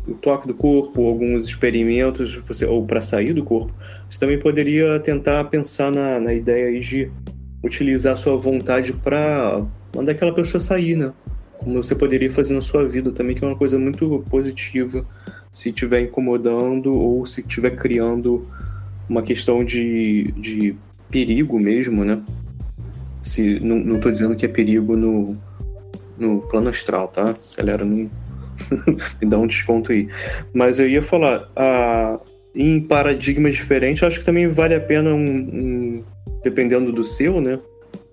o toque do corpo, alguns experimentos, você, ou para sair do corpo, você também poderia tentar pensar na, na ideia de utilizar sua vontade para mandar aquela pessoa sair, né? como você poderia fazer na sua vida também, que é uma coisa muito positiva se estiver incomodando ou se estiver criando uma questão de, de perigo mesmo, né? Se, não, não tô dizendo que é perigo no, no plano astral, tá? Galera, não me dá um desconto aí. Mas eu ia falar, em paradigmas diferentes, acho que também vale a pena um, um dependendo do seu, né?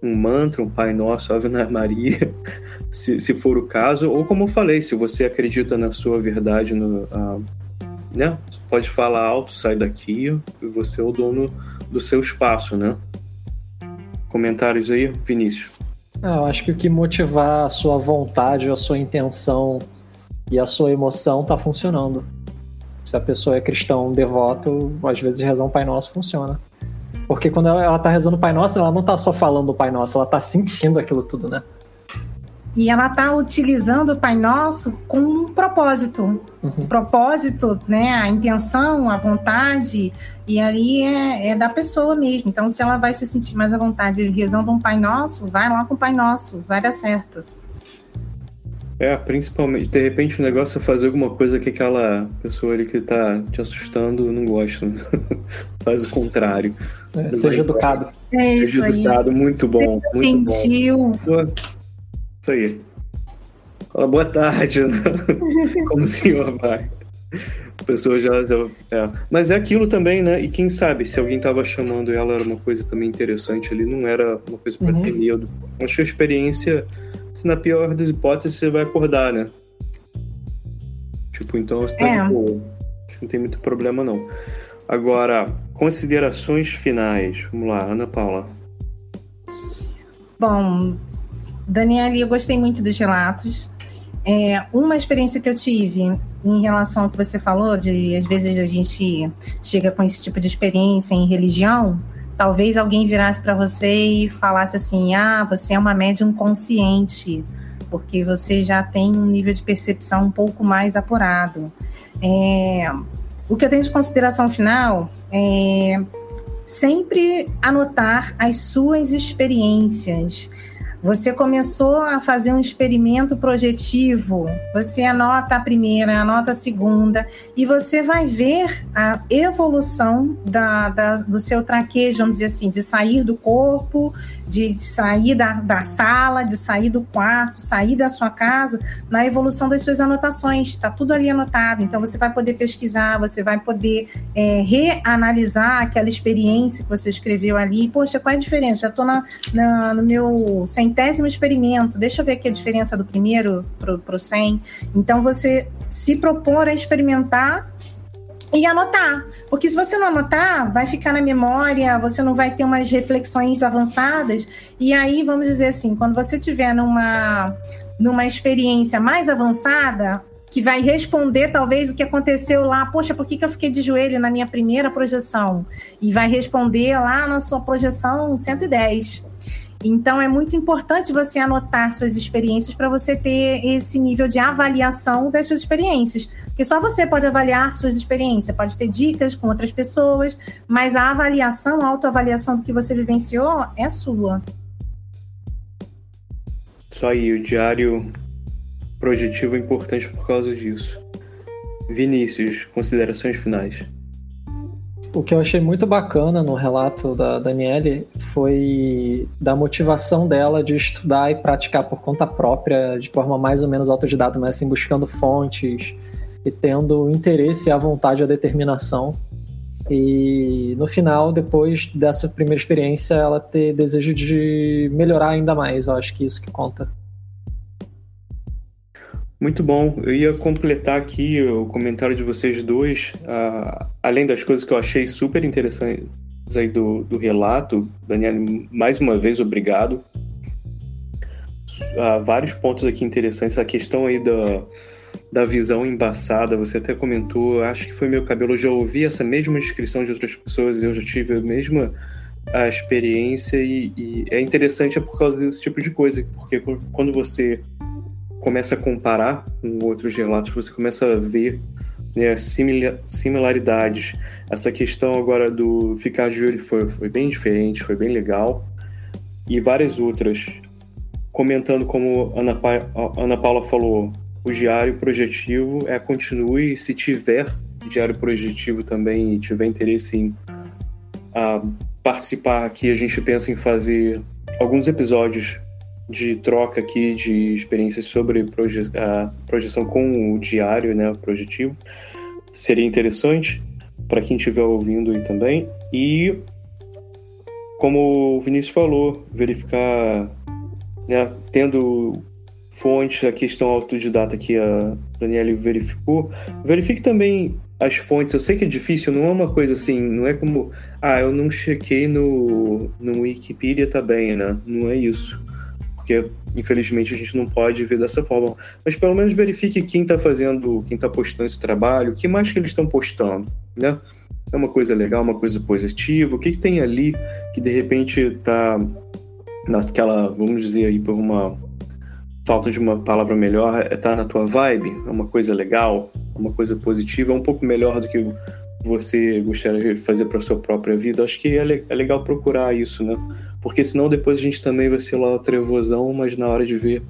Um mantra, um Pai Nosso, Ave Maria, se, se for o caso, ou como eu falei, se você acredita na sua verdade, no, né? Pode falar alto, sai daqui, você é o dono do seu espaço, né? Comentários aí, Vinícius. Ah, eu acho que o que motivar a sua vontade, a sua intenção e a sua emoção tá funcionando. Se a pessoa é cristão devoto, às vezes rezar um Pai Nosso funciona. Porque quando ela, ela tá rezando o Pai Nosso, ela não tá só falando o Pai Nosso, ela tá sentindo aquilo tudo, né? E ela está utilizando o Pai Nosso com um propósito. Uhum. propósito, né? A intenção, a vontade, e aí é, é, da pessoa mesmo. Então, se ela vai se sentir mais à vontade rezando um Pai Nosso, vai lá com o Pai Nosso, vai dar certo. É, principalmente, de repente o negócio é fazer alguma coisa que aquela pessoa ali que tá te assustando não gosta. Faz o contrário. É, seja educado. É isso seja aí. educado, muito bom. Seja muito gentil. Bom. Isso aí. Fala boa tarde, né? Como o senhor vai. A pessoa já. já é. Mas é aquilo também, né? E quem sabe se alguém tava chamando ela era uma coisa também interessante ali, não era uma coisa para uhum. ter medo. Acho que a experiência, se na pior das hipóteses, você vai acordar, né? Tipo, então você tá é. de boa. Acho que não tem muito problema, não. Agora, considerações finais. Vamos lá, Ana Paula. Bom, Daniela, eu gostei muito dos relatos. É, uma experiência que eu tive em relação ao que você falou, de às vezes a gente chega com esse tipo de experiência em religião, talvez alguém virasse para você e falasse assim: ah, você é uma médium consciente, porque você já tem um nível de percepção um pouco mais apurado. É, o que eu tenho de consideração final é sempre anotar as suas experiências você começou a fazer um experimento projetivo, você anota a primeira, anota a segunda, e você vai ver a evolução da, da, do seu traquejo, vamos dizer assim, de sair do corpo, de, de sair da, da sala, de sair do quarto, sair da sua casa, na evolução das suas anotações. Está tudo ali anotado. Então você vai poder pesquisar, você vai poder é, reanalisar aquela experiência que você escreveu ali. Poxa, qual é a diferença? Já estou na, na, no meu centésimo experimento. Deixa eu ver aqui a diferença do primeiro para o 100. Então você se propor a experimentar e anotar. Porque se você não anotar, vai ficar na memória, você não vai ter umas reflexões avançadas. E aí, vamos dizer assim, quando você tiver numa, numa experiência mais avançada, que vai responder talvez o que aconteceu lá, poxa, por que, que eu fiquei de joelho na minha primeira projeção? E vai responder lá na sua projeção 110. Então, é muito importante você anotar suas experiências para você ter esse nível de avaliação das suas experiências. Porque só você pode avaliar suas experiências, pode ter dicas com outras pessoas, mas a avaliação, a autoavaliação do que você vivenciou é sua. Só aí, o diário projetivo é importante por causa disso. Vinícius, considerações finais o que eu achei muito bacana no relato da Daniele foi da motivação dela de estudar e praticar por conta própria, de forma mais ou menos autodidata, mas assim, buscando fontes e tendo interesse, a vontade, a determinação. E no final, depois dessa primeira experiência, ela ter desejo de melhorar ainda mais. Eu acho que isso que conta. Muito bom. Eu ia completar aqui o comentário de vocês dois, uh, além das coisas que eu achei super interessantes aí do, do relato. Daniel, mais uma vez, obrigado. Uh, vários pontos aqui interessantes. A questão aí da, da visão embaçada, você até comentou, acho que foi meu cabelo. Eu já ouvi essa mesma descrição de outras pessoas, eu já tive a mesma a experiência e, e é interessante é por causa desse tipo de coisa, porque quando você começa a comparar com outros relatos, você começa a ver né, similaridades. Essa questão agora do ficar de olho foi, foi bem diferente, foi bem legal. E várias outras. comentando como Ana, pa Ana Paula falou, o diário projetivo é continue se tiver diário projetivo também e tiver interesse em a participar aqui, a gente pensa em fazer alguns episódios de troca aqui de experiências sobre proje a projeção com o diário, né, projetivo. Seria interessante para quem estiver ouvindo aí também. E como o Vinícius falou, verificar, né, tendo fontes, a questão autodidata que a Daniela verificou, verifique também as fontes. Eu sei que é difícil, não é uma coisa assim, não é como, ah, eu não chequei no, no Wikipedia, tá bem, né? Não é isso. Porque, infelizmente, a gente não pode ver dessa forma. Mas pelo menos verifique quem está fazendo, quem está postando esse trabalho, o que mais que eles estão postando, né? É uma coisa legal, uma coisa positiva, o que, que tem ali que de repente está naquela, vamos dizer aí, por uma falta de uma palavra melhor, é tá na tua vibe, é uma coisa legal, é uma coisa positiva, é um pouco melhor do que você gostaria de fazer para sua própria vida. Acho que é, é, legal procurar isso, né? Porque senão depois a gente também vai ser lá trevosão, mas na hora de ver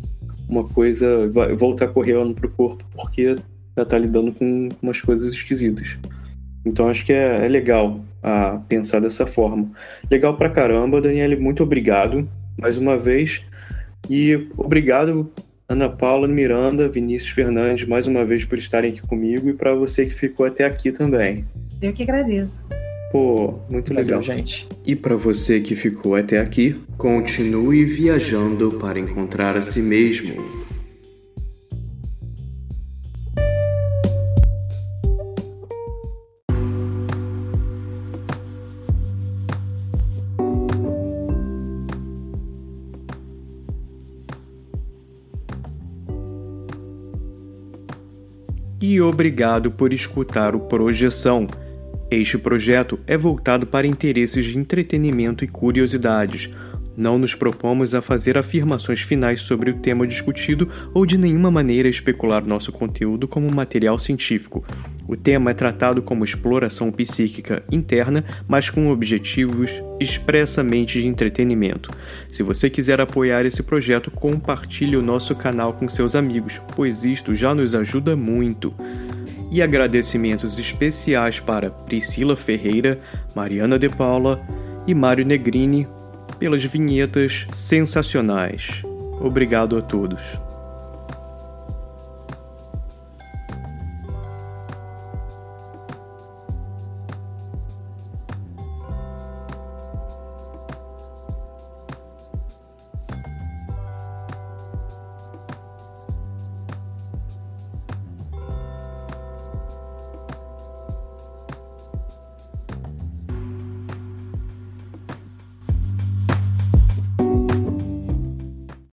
uma coisa, vai voltar correndo pro corpo, porque já tá lidando com umas coisas esquisitas. Então acho que é, é legal a pensar dessa forma. Legal pra caramba, Daniele, muito obrigado mais uma vez. E obrigado, Ana Paula Miranda, Vinícius Fernandes, mais uma vez por estarem aqui comigo e para você que ficou até aqui também. Eu que agradeço. Pô, muito legal, gente. E para você que ficou até aqui, continue viajando para encontrar a si mesmo. e obrigado por escutar o Projeção. Este projeto é voltado para interesses de entretenimento e curiosidades. Não nos propomos a fazer afirmações finais sobre o tema discutido ou de nenhuma maneira especular nosso conteúdo como material científico. O tema é tratado como exploração psíquica interna, mas com objetivos expressamente de entretenimento. Se você quiser apoiar esse projeto, compartilhe o nosso canal com seus amigos, pois isto já nos ajuda muito e agradecimentos especiais para Priscila Ferreira, Mariana De Paula e Mário Negrini pelas vinhetas sensacionais. Obrigado a todos.